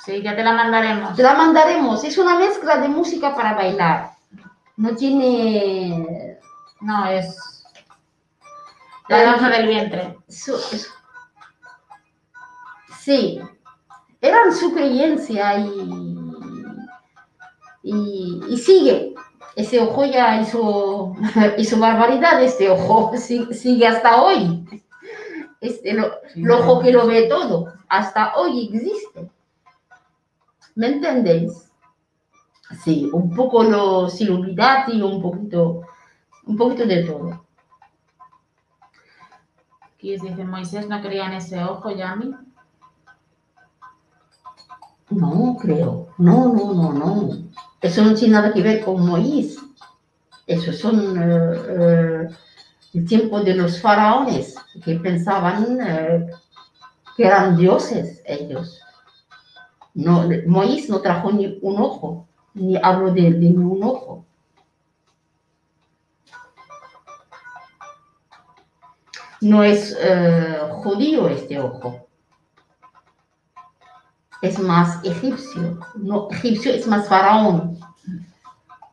A: Sí, ya te la mandaremos.
B: Te la mandaremos. Es una mezcla de música para bailar. No tiene.
A: No, es la danza del vientre.
B: Sí, eran su creencia y, y, y sigue. Ese ojo ya hizo, hizo barbaridad, este ojo si- sigue hasta hoy. Este, lo- el ojo que lo ve todo, hasta hoy existe. ¿Me entendéis? Sí, un poco los Illuminati, un poquito, un poquito de todo.
A: Aquí dice, Moisés no creía en ese ojo, Yami.
B: No, creo. No, no, no, no. Eso no tiene nada que ver con Moisés. Eso son eh, eh, el tiempo de los faraones que pensaban eh, que eran dioses ellos. No, Moisés no trajo ni un ojo, ni habló de, de ni un ojo. No es eh, judío este ojo. Es más egipcio. No, egipcio es más faraón.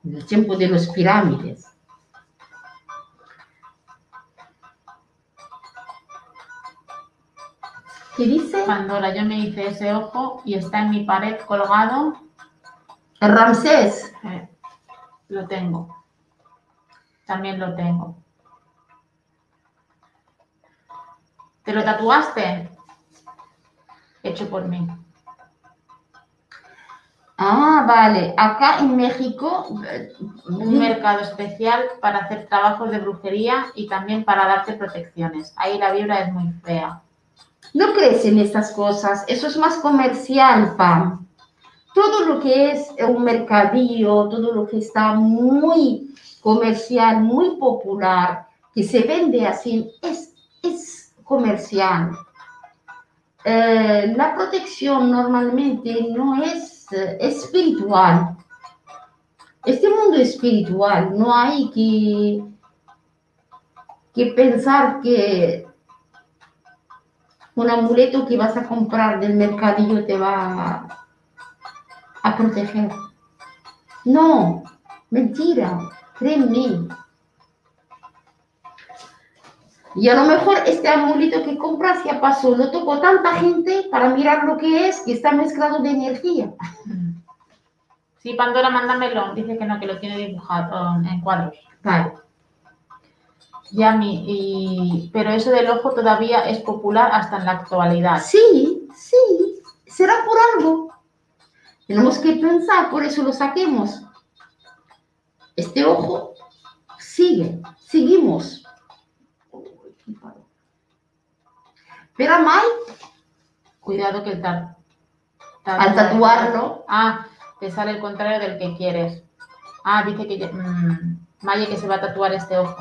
B: En el tiempo de las pirámides. ¿Qué dice?
A: Pandora, yo me hice ese ojo y está en mi pared colgado.
B: Ramsés.
A: Eh, lo tengo. También lo tengo. ¿Te lo tatuaste? Hecho por mí.
B: Ah, vale. Acá en México. eh,
A: Un mercado especial para hacer trabajos de brujería y también para darte protecciones. Ahí la vibra es muy fea.
B: No crees en estas cosas. Eso es más comercial, Pam. Todo lo que es un mercadillo, todo lo que está muy comercial, muy popular, que se vende así, es, es comercial. Eh, la protección normalmente no es eh, espiritual. Este mundo es espiritual, no hay que, que pensar que un amuleto que vas a comprar del mercadillo te va a, a proteger. No, mentira, créeme. Y a lo mejor este amuleto que compras ya pasó, lo tocó tanta gente para mirar lo que es, que está mezclado de energía.
A: Sí, Pandora, mándamelo. Dice que no, que lo tiene dibujado en cuadros.
B: Vale.
A: Yami, y... pero eso del ojo todavía es popular hasta en la actualidad.
B: Sí, sí, será por algo. Tenemos que pensar, por eso lo saquemos. Este ojo sigue, seguimos. Pero a Mai,
A: Cuidado que el tar-
B: al tatuarlo,
A: Ah, te sale el contrario del que quieres. Ah, dice que ya- mm, Maye que se va a tatuar este ojo.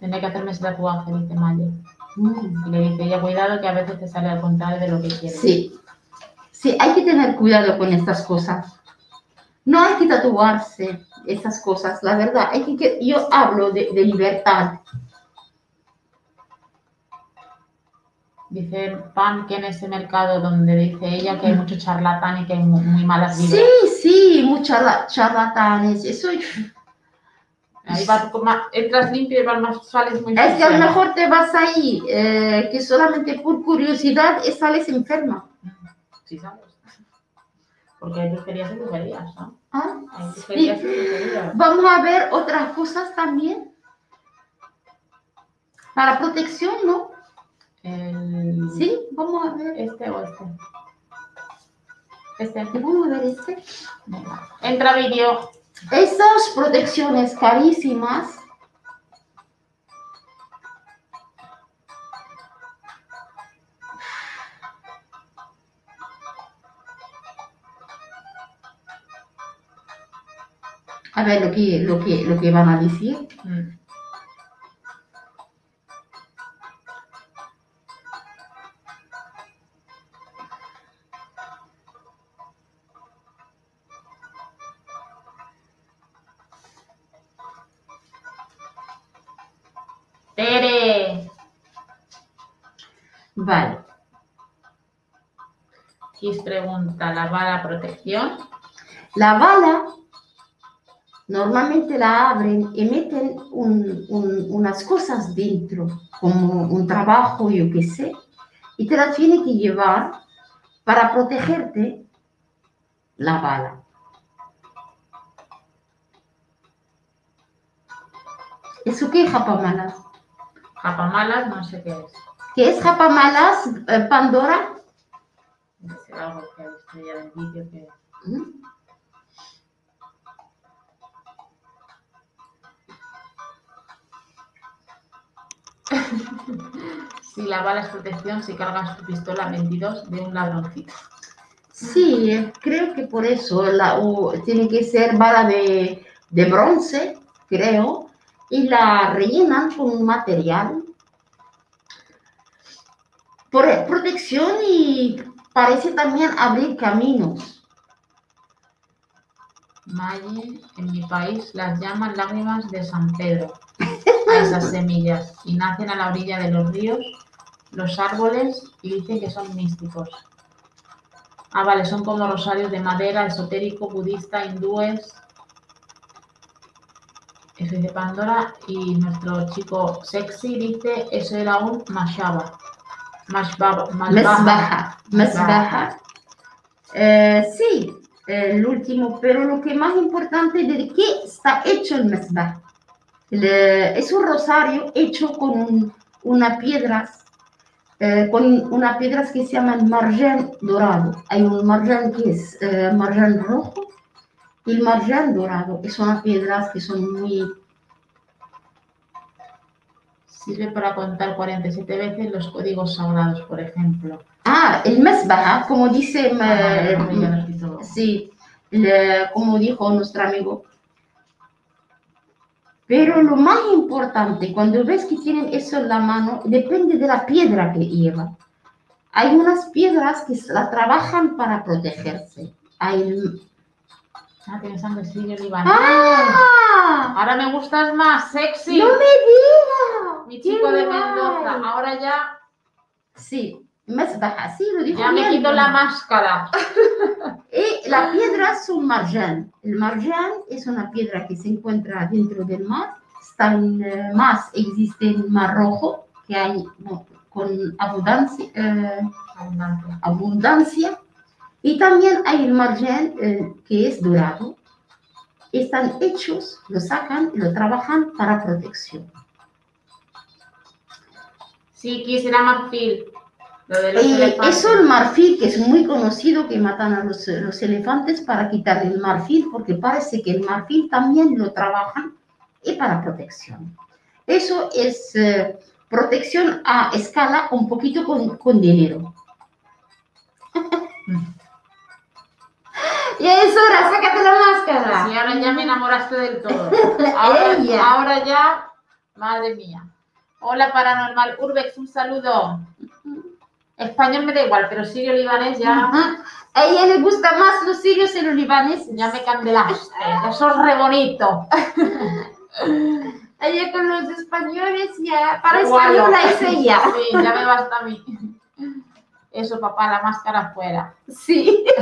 A: Tendré que hacerme ese tatuaje, dice Maye.
B: mm,
A: Y le dice ella, cuidado que a veces te sale al contrario de lo que quieres.
B: sí, sí, hay que tener cuidado con estas cosas. No hay que tatuarse esas cosas, la verdad. Hay que, que- yo hablo de, de libertad.
A: Dice Pam que en ese mercado donde dice ella que hay mucho charlatán y que hay mu- muy, malas
B: Sí,
A: vibras.
B: sí, muchos charlatanes. Eso
A: Ahí va, como- entras limpio y vas más, sales muy
B: Es que a lo mejor te vas ahí, eh, que solamente por curiosidad y sales enferma.
A: Sí, sabes. Porque hay brujerías y brujerías, ¿no?
B: Ah,
A: Hay brujerías
B: sí.
A: y brujerías.
B: Vamos a ver otras cosas también. Para protección, ¿no?
A: El...
B: Sí, vamos a ver.
A: Este o este. Este.
B: Vamos a ver este.
A: Entra vídeo.
B: Estas protecciones carísimas. A ver lo que, lo que, lo que van a decir.
A: Mm. ¿La bala protección?
B: La bala normalmente la abren y meten un- un- unas cosas dentro, como un trabajo, yo qué sé, y te la tiene que llevar para protegerte la bala. ¿Eso qué es japamalas?
A: Japamalas, no sé qué es.
B: ¿Qué es japamalas, eh, Pandora?
A: Debe ser algo que he visto ya en vídeo que... Si la bala es protección, si cargas tu pistola 22 de un ladroncito.
B: Sí, eh, creo que por eso la, o tiene que ser bala de, de bronce, creo, y la rellenan con un material por protección y parece también abrir caminos.
A: Maye, en mi país las llaman lágrimas de San Pedro a esas semillas y nacen a la orilla de los ríos, los árboles y dicen que son místicos. Ah, vale, son como rosarios de madera, esotérico, budista, hindúes. Eso dice Pandora y nuestro chico sexy dice eso era un mashaba. Mashbaba.
B: Mesbaja, mesbaja. Eh, sí, el último, pero lo que más importante de qué está hecho el mesbah. Le- es un rosario hecho con un- una piedras, eh, con unas piedras que se llaman marján dorado. Hay un marján que es eh, marján rojo y el marján dorado. que Son piedras que son muy
A: Sirve para contar 47 veces los códigos sagrados, por ejemplo.
B: Ah, el mesbah, como dice, eh,
A: Ah,
B: Sí, le- como dijo nuestro amigo. Pero lo más importante, cuando ves que tienen eso en la mano, depende de la piedra que lleva. Hay unas piedras que la trabajan para protegerse. Hay...
A: Ah, tienes sangre sirio libanés.
B: ¡Ah!
A: Ahora me gustas más, sexy.
B: ¡No me digas!
A: Mi chico
B: ¡Qué
A: de! Mendoza. Ahora ya,
B: Sí, mesbah, sí, lo dijo
A: ya me
B: bien.
A: quito la máscara.
B: Y la piedra es un marján. El marján es una piedra que se encuentra dentro del mar. Están eh, más, existe el mar rojo, que hay no, con abundancia, eh, abundancia. Y también hay el marján eh, que es dorado. Están hechos, lo sacan y lo trabajan para protección.
A: Sí, quisiera marfil. Lo de los
B: Y
A: elefantes.
B: eso el marfil, que es muy conocido, que matan a los, los elefantes para quitar el marfil, porque parece que el marfil también lo trabajan y para protección. Eso es eh, protección a escala un poquito con, con dinero. y es hora, sácate la máscara.
A: Sí, ahora ya me enamoraste del todo. Ahora ya, madre mía. Hola, Paranormal Urbex, un saludo. Español me da igual, pero sirio libanés ya.
B: A ella le gusta más los sirios y los libaneses.
A: ya me candelaste. Eso es re bonito.
B: Ella con los españoles ya, para española es ella.
A: Sí, ya me basta a mí. Eso, papá, la máscara fuera.
B: Sí.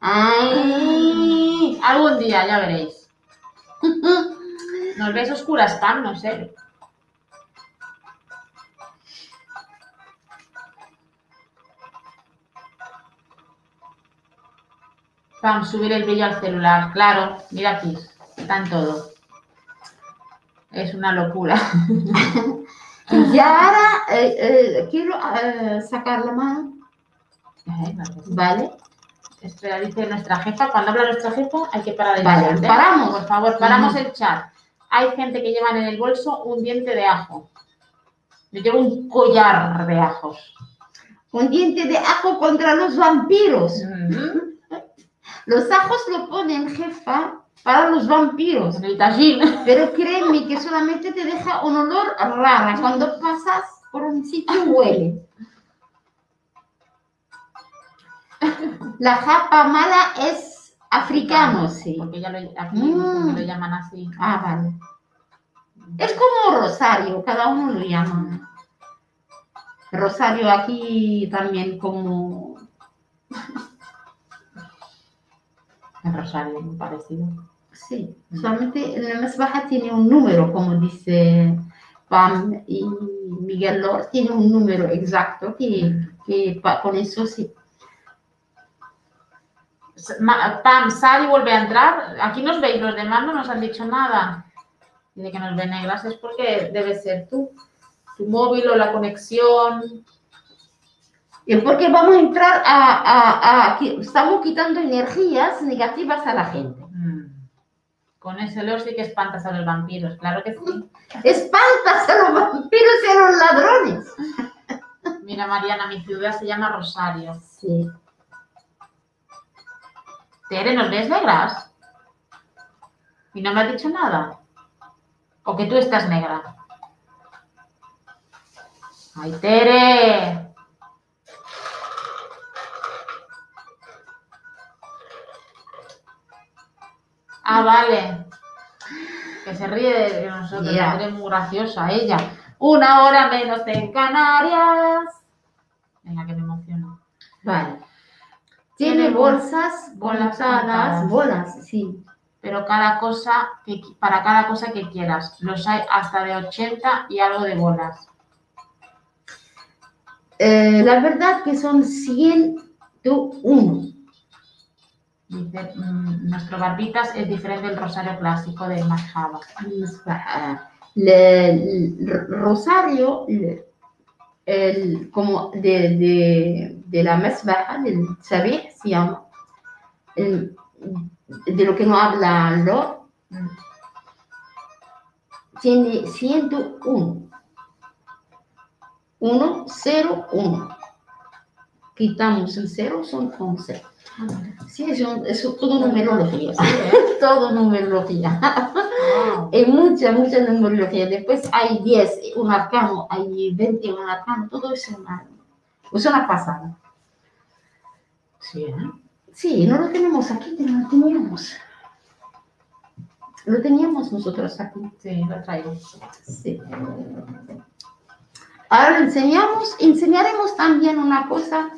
B: Ay.
A: Algún día, ya veréis. Nos ves oscuras, Pam, no sé. Pam, subir el brillo al celular. Claro, mira aquí. Está en todo. Es una locura.
B: Y ahora eh, eh, quiero eh, sacar la mano. ¿vale?
A: Espera, dice nuestra jefa, cuando habla nuestra jefa hay que parar el
B: Vale,
A: chat, ¿eh?
B: paramos.
A: Por favor, paramos
B: Ujú.
A: el chat. Hay gente que llevan en el bolso un diente de ajo. Yo llevo un collar de ajos.
B: Un diente de ajo contra los vampiros. Los ajos lo ponen, jefa, para los vampiros.
A: En el.
B: Pero créeme que solamente te deja un olor raro. Cuando pasas por un sitio huele. La japa mala es africano, sí.
A: Porque ya lo, aquí
B: Mm.
A: lo llaman así.
B: Ah, vale. Es como rosario, cada uno lo llama. Rosario aquí también como...
A: El rosario, muy parecido.
B: Sí, solamente la más baja tiene un número, como dice Pam y Miguel Lor, tiene un número exacto que, que con eso sí.
A: Pam, sal y vuelve a entrar. Aquí nos veis, los demás no nos han dicho nada. Dice que nos ve negras, es porque debe ser tú. Tu móvil o la conexión.
B: Y porque vamos a entrar a, a- a- que estamos quitando energías negativas a la gente.
A: Mm. Con ese olor sí que espantas a los vampiros, claro que sí.
B: Espantas a los vampiros y a los ladrones.
A: Mira, Mariana, mi ciudad se llama Rosario.
B: Sí.
A: Tere, ¿nos ves negras? ¿Y no me has dicho nada? ¿O que tú estás negra? ¡Ay, Tere! Ah, vale. Que se ríe de nosotros. Tere es muy graciosa ella. Una hora menos en Canarias. Venga, que me emociona.
B: Vale. Tiene bolsas
A: colapsadas,
B: bolas, sí.
A: Pero cada cosa que, para cada cosa que quieras. Los hay hasta de 80 y algo de bolas.
B: Eh, la verdad que son 101.
A: Dice, mmm, nuestro barbitas es diferente del rosario clásico de Majaba.
B: El rosario, el, el, como de, de, de la mesbaja, del sabir, de lo que no habla Lord, tiene 101. 1, 0, 1. Quitamos el 0, son 11. Sí, es, un- es todo numerología. todo numerología. Hay mucha, mucha numerología. Después hay 10, un arcano, hay 20, un arcano. Todo es una, es una pasada.
A: Sí, ¿eh?
B: Sí, no lo tenemos aquí, pero lo teníamos. Lo teníamos nosotros aquí.
A: Sí, lo traigo.
B: Sí. Ahora enseñamos, enseñaremos también una cosa.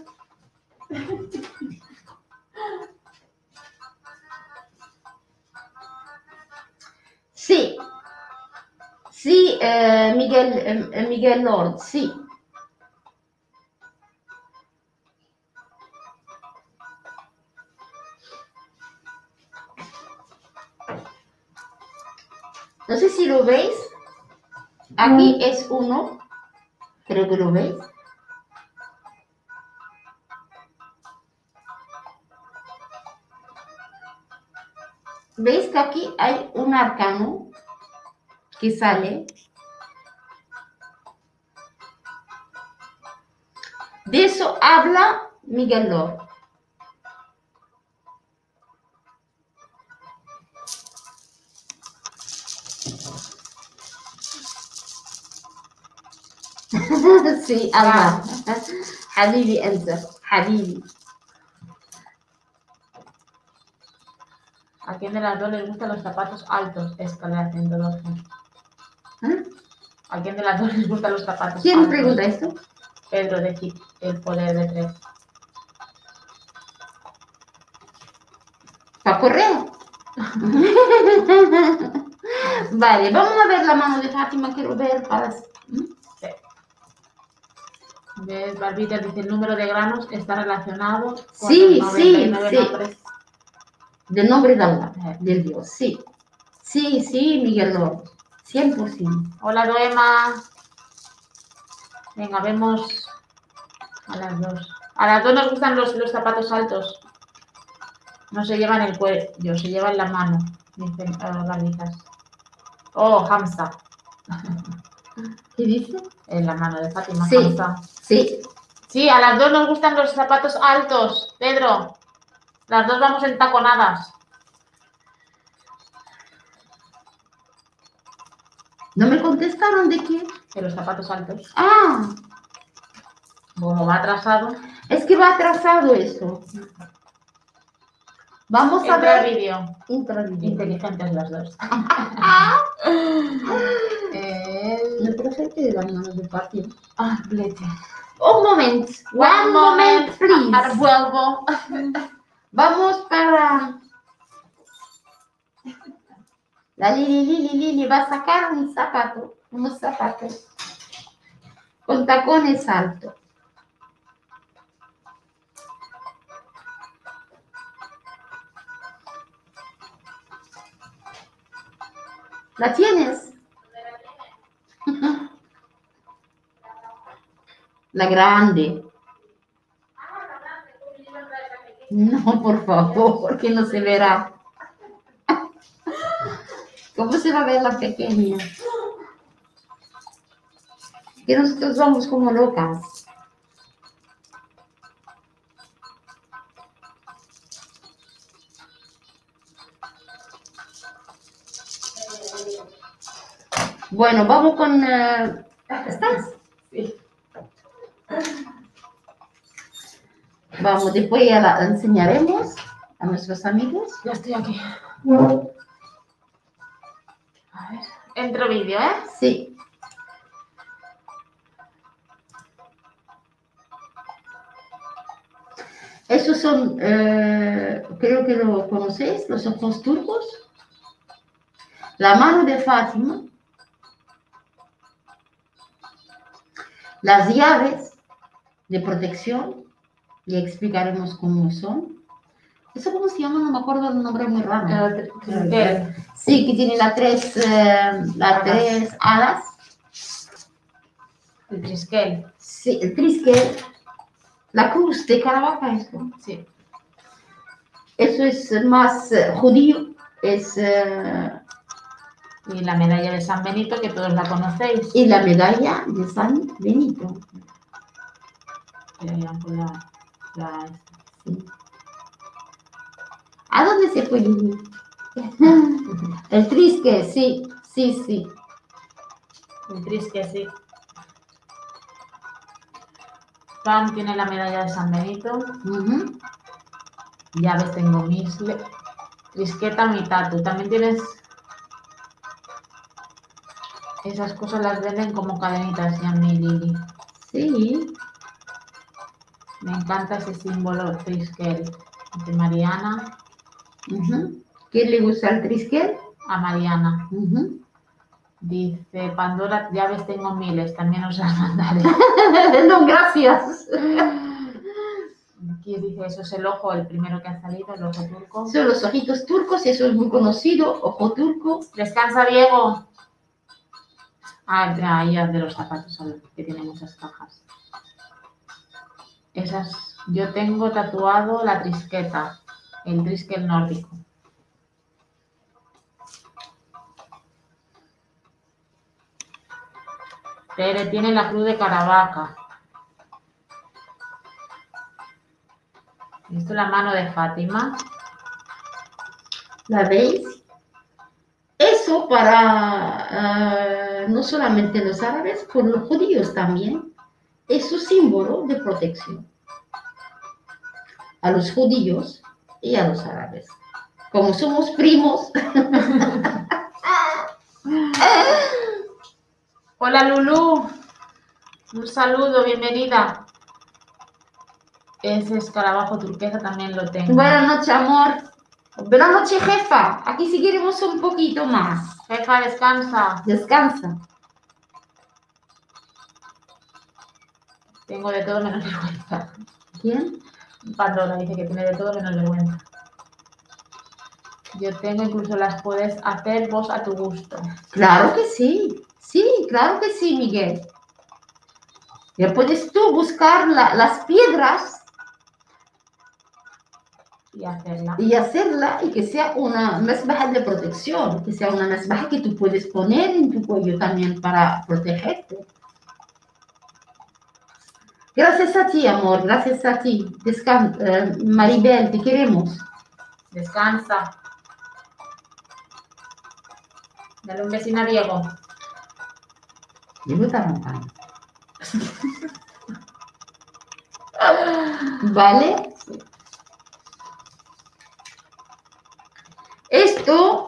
B: Sí, sí, eh, Miguel, eh, Miguel Lord, sí. No sé si lo veis. Aquí es uno. Creo que lo veis. ¿Veis que aquí hay un arcano que sale? De eso habla Miguel Lor. sí, الله حبيبي أنت حبيبي
A: ¿A quién de las dos les gustan los zapatos altos? Escalera 112.
B: ¿Eh?
A: ¿A quién de las dos les gustan los zapatos
B: ¿Quién
A: altos?
B: pregunta esto?
A: Pedro de Kik, el poder de tres.
B: ¿Para correr? vale, vamos a ver la mano de Fátima, quiero ver para...
A: ¿Ves? Barbitas dice el número de granos está relacionado con
B: Sí,
A: los
B: sí,
A: 99
B: sí.
A: nombres.
B: Del nombre de Allah, del Dios, sí. Sí, sí, Miguel Lord, 100%.
A: Hola, Doema. Venga, vemos a las dos. A las dos nos gustan los, los zapatos altos. No se llevan el cuello, se llevan la mano, dicen las galitas. Oh, Hamza.
B: ¿Qué dice?
A: En la mano de Fátima.
B: Sí.
A: Hamza.
B: Sí.
A: Sí, a las dos nos gustan los zapatos altos, Pedro. Las dos vamos en taconadas.
B: ¿No me contestaron de qué?
A: De los zapatos altos.
B: Ah,
A: Como va atrasado.
B: es que va atrasado eso. Vamos a
A: Entra
B: ver.
A: vídeo.
B: Intravideo.
A: Inteligentes las dos. El-
B: No creo que de de patio.
A: Ah, blete.
B: Un moment. One moment, please.
A: Ahora vuelvo.
B: Vamos para. La Lili, Lili, Lili va a sacar un zapato, unos zapatos con tacones altos. ¿La tienes? La grande. No, por favor, porque no se verá. ¿Cómo se va a ver la pequeña? Que nosotros vamos como locas. Bueno, vamos con... eh, ¿Estás?
A: Sí.
B: Vamos, después ya la enseñaremos a nuestros amigos.
A: Ya estoy aquí. A ver. Entro vídeo, ¿eh?
B: Sí. Esos son, eh, creo que lo conocéis, los ojos turcos. La mano de Fátima. Las llaves de protección. Y explicaremos cómo son. ¿Eso cómo se llama? No me acuerdo del nombre muy raro.
A: Eh, trinquel.
B: Sí, que tiene las tres, eh,
A: Alas.
B: tres alas.
A: El trisquel.
B: Sí, el triskel. La cruz de Caravaca, eso.
A: Sí.
B: Eso es más eh, judío. Es, eh,
A: Y la medalla de San Benito, que todos la conocéis.
B: y la medalla de San Benito.
A: Que hayan por la- la-
B: Sí. ¿A dónde se fue Lili? El triskel, sí, sí, sí.
A: El trisque, sí. Pam tiene la medalla de San Benito.
B: Ujú.
A: Llaves tengo mis. Trisqueta, mi tatu. También tienes. Esas cosas las venden como cadenitas, ya mi Lili.
B: Sí.
A: Me encanta ese símbolo triskel. De Mariana.
B: ¿Quién le gusta el triskel?
A: a Mariana. Dice Pandora, llaves tengo miles, también os las mandaré.
B: no, gracias.
A: Aquí dice, eso es el ojo, el primero que ha salido, el ojo turco.
B: Son los ojitos turcos, eso es muy conocido, ojo turco.
A: Descansa, Diego. Ah, ya, ya de los zapatos, que tiene muchas cajas. Esas, yo tengo tatuado la trisqueta, el triskel nórdico. Tere tiene la cruz de Caravaca. Esto es la mano de Fátima.
B: ¿La veis? Eso para ah, no solamente los árabes, por los judíos también, es un símbolo de protección. A los judíos y a los árabes. Como somos primos,
A: Hola Lulu, un saludo, bienvenida. Ese escarabajo turquesa también lo tengo.
B: buenas noches, amor. Buenas noches, jefa. Aquí seguiremos un poquito más.
A: Jefa, descansa.
B: Descansa.
A: Tengo de todo menos vergüenza.
B: ¿Quién?
A: Pandora dice que tiene de todo menos vergüenza. Yo tengo, incluso las puedes hacer vos a tu gusto.
B: Claro que sí. Sí, claro que sí, Miguel. Ya puedes tú buscar la- las piedras
A: Y hacerla.
B: y hacerla y que sea una mesbaja de protección, que sea una mesbaja que tú puedes poner en tu cuello también para protegerte. Gracias a ti, amor, gracias a ti. Descan eh, Maribel, te queremos.
A: Descansa. Dale un besín a Diego.
B: Diego está roncando. ¿Vale? Esto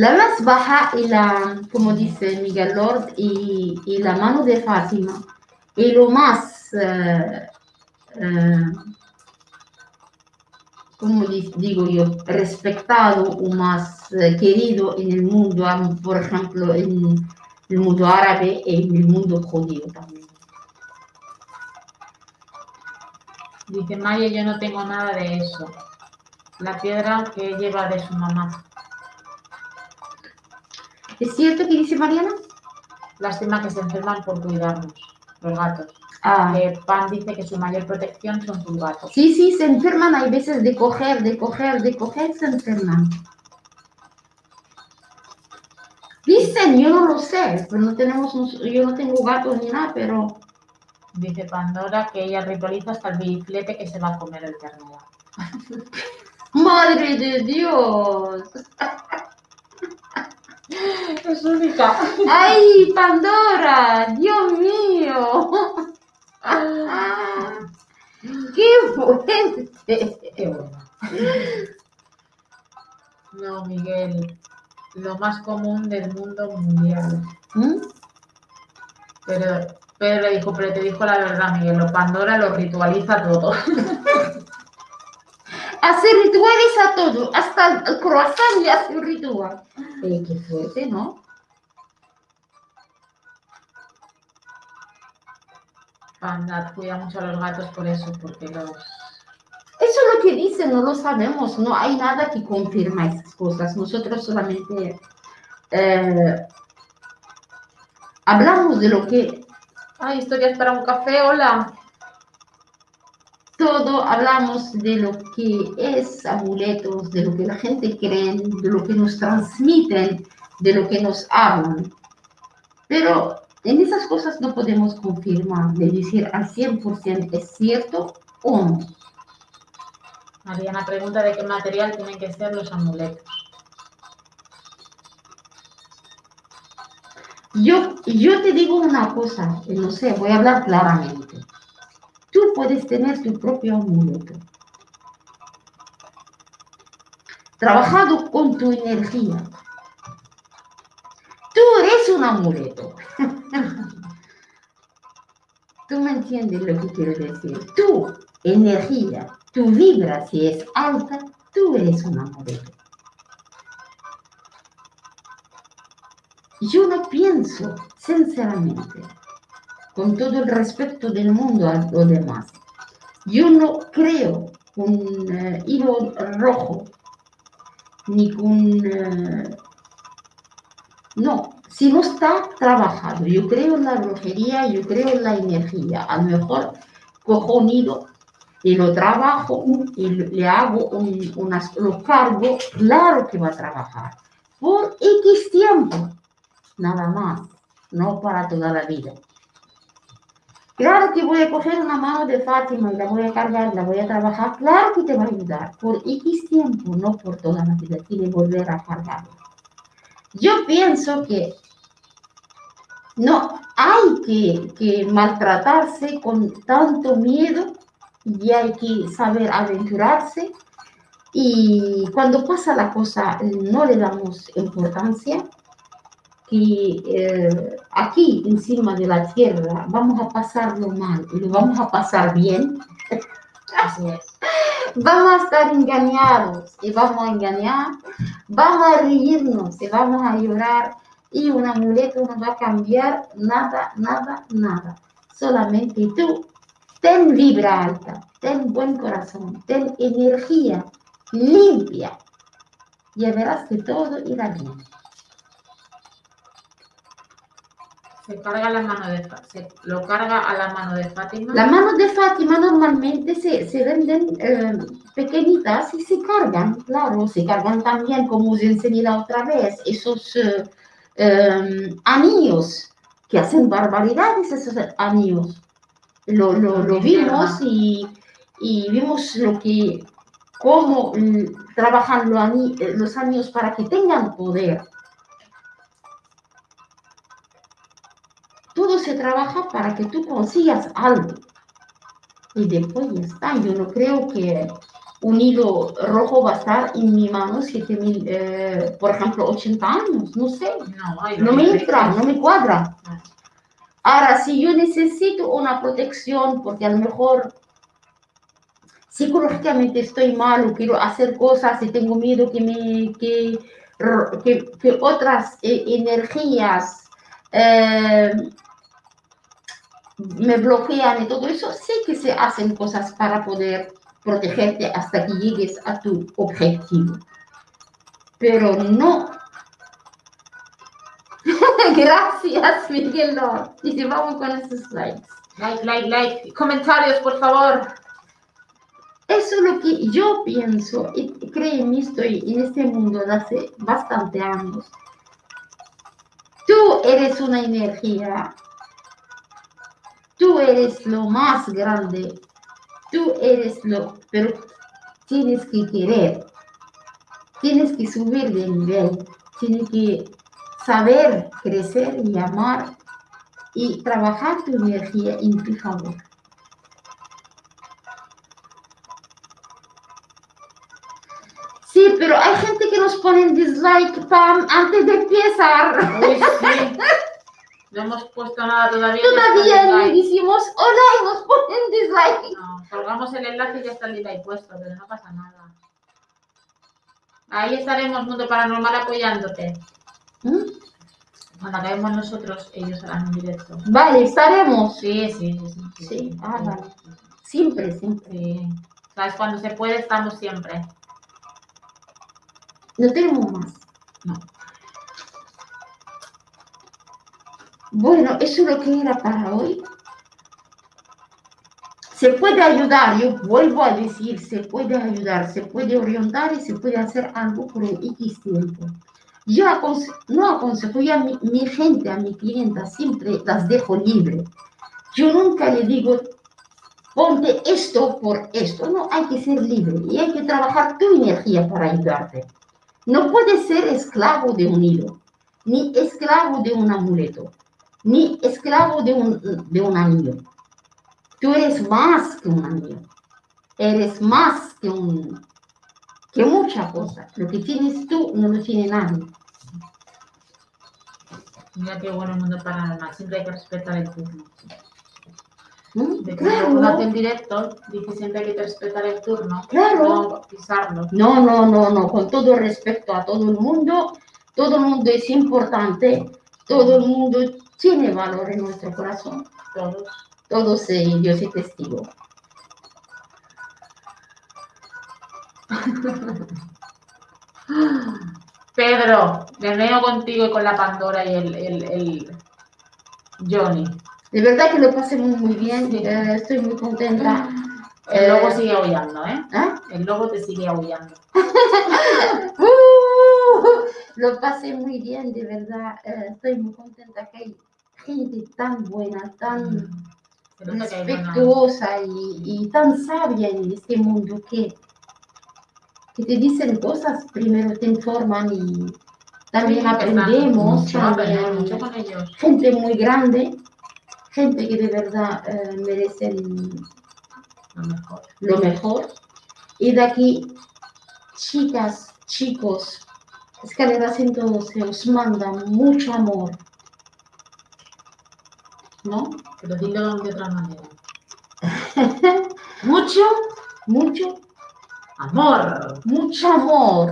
B: la más baja y la, como dice Miguel Lord, y, la mano de Fátima, y lo más, eh, eh, como di- digo yo, respetado o más eh, querido en el mundo, por ejemplo, en el mundo árabe y en el mundo judío también.
A: Dice Maya, yo no tengo nada de eso. La piedra que lleva de su mamá.
B: ¿Es cierto que dice Mariana?
A: Lástima que se enferman por cuidarnos, los gatos.
B: Ah,
A: Que Pan dice que su mayor protección son sus gatos.
B: sí, sí, se enferman, hay veces de coger, de coger, de coger, se enferman. Dicen, yo no lo sé, pero no tenemos, un- yo no tengo gatos ni nada, pero
A: Dice Pandora que ella ritualiza hasta el biflete que se va a comer el ternero.
B: madre de Dios.
A: Es única.
B: ¡Ay, Pandora! ¡Dios mío! ¡Qué fuerte!
A: Qué bueno. No, Miguel. Lo más común del mundo mundial.
B: ¿Mm?
A: Pero Pedro le dijo, pero te dijo la verdad, Miguel. Lo Pandora lo ritualiza todo.
B: Hace rituales a todo, hasta el croissant le hace un ritual. Eh, qué fuerte, ¿no?
A: Panda cuida mucho a los gatos por eso, porque los...
B: Eso es lo que dicen, no lo sabemos, no hay nada que confirma esas cosas. Nosotros solamente eh, hablamos de lo que
A: Ay, historias para un café, hola.
B: Todo, hablamos de lo que es amuletos, de lo que la gente cree, de lo que nos transmiten, de lo que nos hablan. Pero en esas cosas no podemos confirmar, de decir al 100% es cierto o no.
A: Mariana pregunta de qué material tienen que ser los amuletos.
B: Yo, yo te digo una cosa, eh, no sé, voy a hablar claramente. Puedes tener tu propio amuleto. Trabajado con tu energía. Tú eres un amuleto. Tú me entiendes lo que quiero decir. Tu energía, tu vibra, si es alta, tú eres un amuleto. Yo no pienso, sinceramente, con todo el respeto del mundo a los demás, yo no creo con eh, hilo rojo, ni con... eh, no, si no está trabajado, yo creo en la brujería, yo creo en la energía, a lo mejor cojo un hilo y lo trabajo y le hago un, unas, lo cargo, claro que va a trabajar, por X tiempo nada más, no para toda la vida. Claro que voy a coger una mano de Fátima y la voy a cargar, la voy a trabajar, claro que te va a ayudar, por X tiempo, no por toda la vida, que volver a cargarla. Yo pienso que no hay que, que maltratarse con tanto miedo y hay que saber aventurarse. Y cuando pasa la cosa no le damos importancia que eh, aquí encima de la tierra vamos a pasarlo mal y lo vamos a pasar bien,
A: Así es.
B: vamos a estar engañados y vamos a engañar, vamos a reírnos y vamos a llorar y un amuleto no va a cambiar nada, nada, nada. Solamente tú ten vibra alta, ten buen corazón, ten energía limpia. Ya verás que todo irá bien.
A: Se carga la mano de se lo carga a la mano de Fátima.
B: La mano de Fátima normalmente se, se venden eh, pequeñitas y se cargan, claro, se cargan también, como os enseñé la otra vez, esos eh, eh, anillos que hacen barbaridades, esos anillos. Lo, lo, lo vimos y, y vimos lo que, cómo mm, trabajan eh, los anillos para que tengan poder. Se trabaja para que tú consigas algo. Y después ya está. Yo no creo que un hilo rojo va a estar en mi mano 7000, eh, por ejemplo, 80 años. No sé.
A: No,
B: No me entra, no me cuadra. Ahora, si yo necesito una protección, porque a lo mejor psicológicamente estoy mal o quiero hacer cosas y tengo miedo que, me, que, que, que otras eh, energías eh, me bloquean y todo eso, sí que se hacen cosas para poder protegerte hasta que llegues a tu objetivo. Pero no. Gracias, Miguel. Lord. Dice, vamos con esos likes.
A: Like, like, like. Comentarios, por favor.
B: Eso es lo que yo pienso y créeme, estoy en este mundo de hace bastante años. Tú eres una energía, tú eres lo más grande, tú eres lo, pero tienes que querer, tienes que subir de nivel, tienes que saber crecer y amar y trabajar tu energía en tu favor. Sí, pero hay gente que nos pone dislike, Pam, antes de empezar.
A: Sí. No hemos puesto nada todavía.
B: Todavía le decimos hola y nos ponen dislike.
A: No, colgamos el enlace y ya está el like puesto, pero no pasa nada. Ahí estaremos, Mundo Paranormal, apoyándote.
B: ¿Mm?
A: Cuando acabemos nosotros, ellos harán un directo.
B: Vale, estaremos.
A: Sí, sí, sí. Sí,
B: Sí, ah, vale. Siempre, siempre.
A: Sí. ¿Sabes? Cuando se puede, estamos siempre.
B: No tenemos más.
A: No.
B: Bueno, eso es lo que era para hoy. Se puede ayudar, yo vuelvo a decir, se puede ayudar, se puede orientar y se puede hacer algo por el X tiempo. Yo no aconsejo, a mi, mi gente, a mi clienta, siempre las dejo libre. Yo nunca le digo, ponte esto por esto. No, hay que ser libre y hay que trabajar tu energía para ayudarte. No puedes ser esclavo de un hilo, ni esclavo de un amuleto, ni esclavo de un, de un anillo. Tú eres más que un anillo. Eres más que un que mucha cosa. Lo que tienes tú no lo tiene nadie.
A: Mira qué bueno el Mundo Paranormal. Siempre hay que respetar el turno.
B: ¿Mm?
A: De que
B: Claro,
A: el directo, dice siempre hay que respetar el turno.
B: claro.
A: No pisarlo.
B: No, no, no, no. Con todo respeto a todo el mundo, todo el mundo es importante. Todo el mundo tiene valor en nuestro corazón.
A: Todos.
B: Todos eh, Dios es testigo.
A: Pedro, me veo contigo y con la Pandora y el, el, el Johnny.
B: De verdad que lo pasé muy, muy bien.
A: Sí.
B: eh, estoy muy contenta.
A: El lobo
B: Eh,
A: sigue aullando, ¿eh?
B: ¿ah?
A: El lobo te sigue aullando.
B: ¡Uh! lo pasé muy bien, de verdad. estoy muy contenta que gente tan buena, tan
A: buena-
B: respetuosa y, y tan sabia en este mundo que, que te dicen cosas, primero te informan y también
A: Sí,
B: aprendemos.
A: Mucho,
B: también
A: aprendemos mucho con ellos.
B: gente muy grande, gente que de verdad eh, merecen
A: Lo mejor.
B: lo mejor. Y de aquí, chicas, chicos, escaleras en todo se os manda mucho amor. ¿No?
A: Pero dilo de otra manera. Mucho
B: Mucho,
A: amor.
B: mucho amor.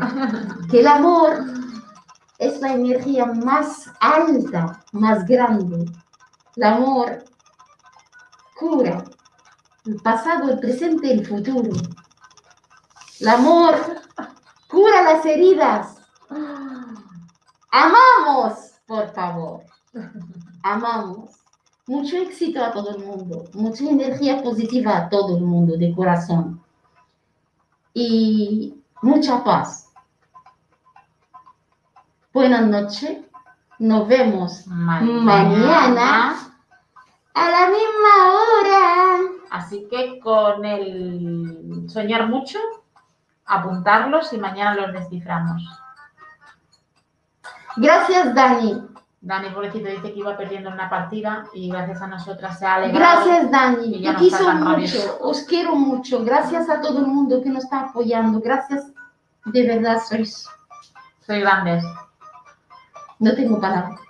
B: Que el amor es la energía más alta, más grande. El amor cura el pasado, el presente y el futuro. El amor cura las heridas. Amamos, por favor. amamos. Mucho éxito a todo el mundo, mucha energía positiva a todo el mundo de corazón. Y mucha paz. Buenas noches. Nos vemos mañana a la misma hora.
A: Así que con el soñar mucho, apuntarlos y mañana los desciframos.
B: Gracias, Dani.
A: Dani, pobrecito, dice que iba perdiendo una partida y gracias a nosotras se ha alegrado.
B: Gracias, Dani.
A: y ya
B: Te
A: no está
B: quiso mucho. Os quiero mucho. Gracias a todo el mundo que nos está apoyando. Gracias. De verdad, sois.
A: Soy grandes.
B: No tengo palabras.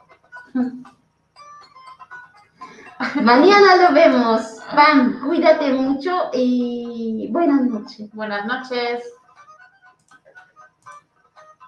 B: Mañana lo vemos. Pam, cuídate mucho y buenas noches.
A: Buenas noches.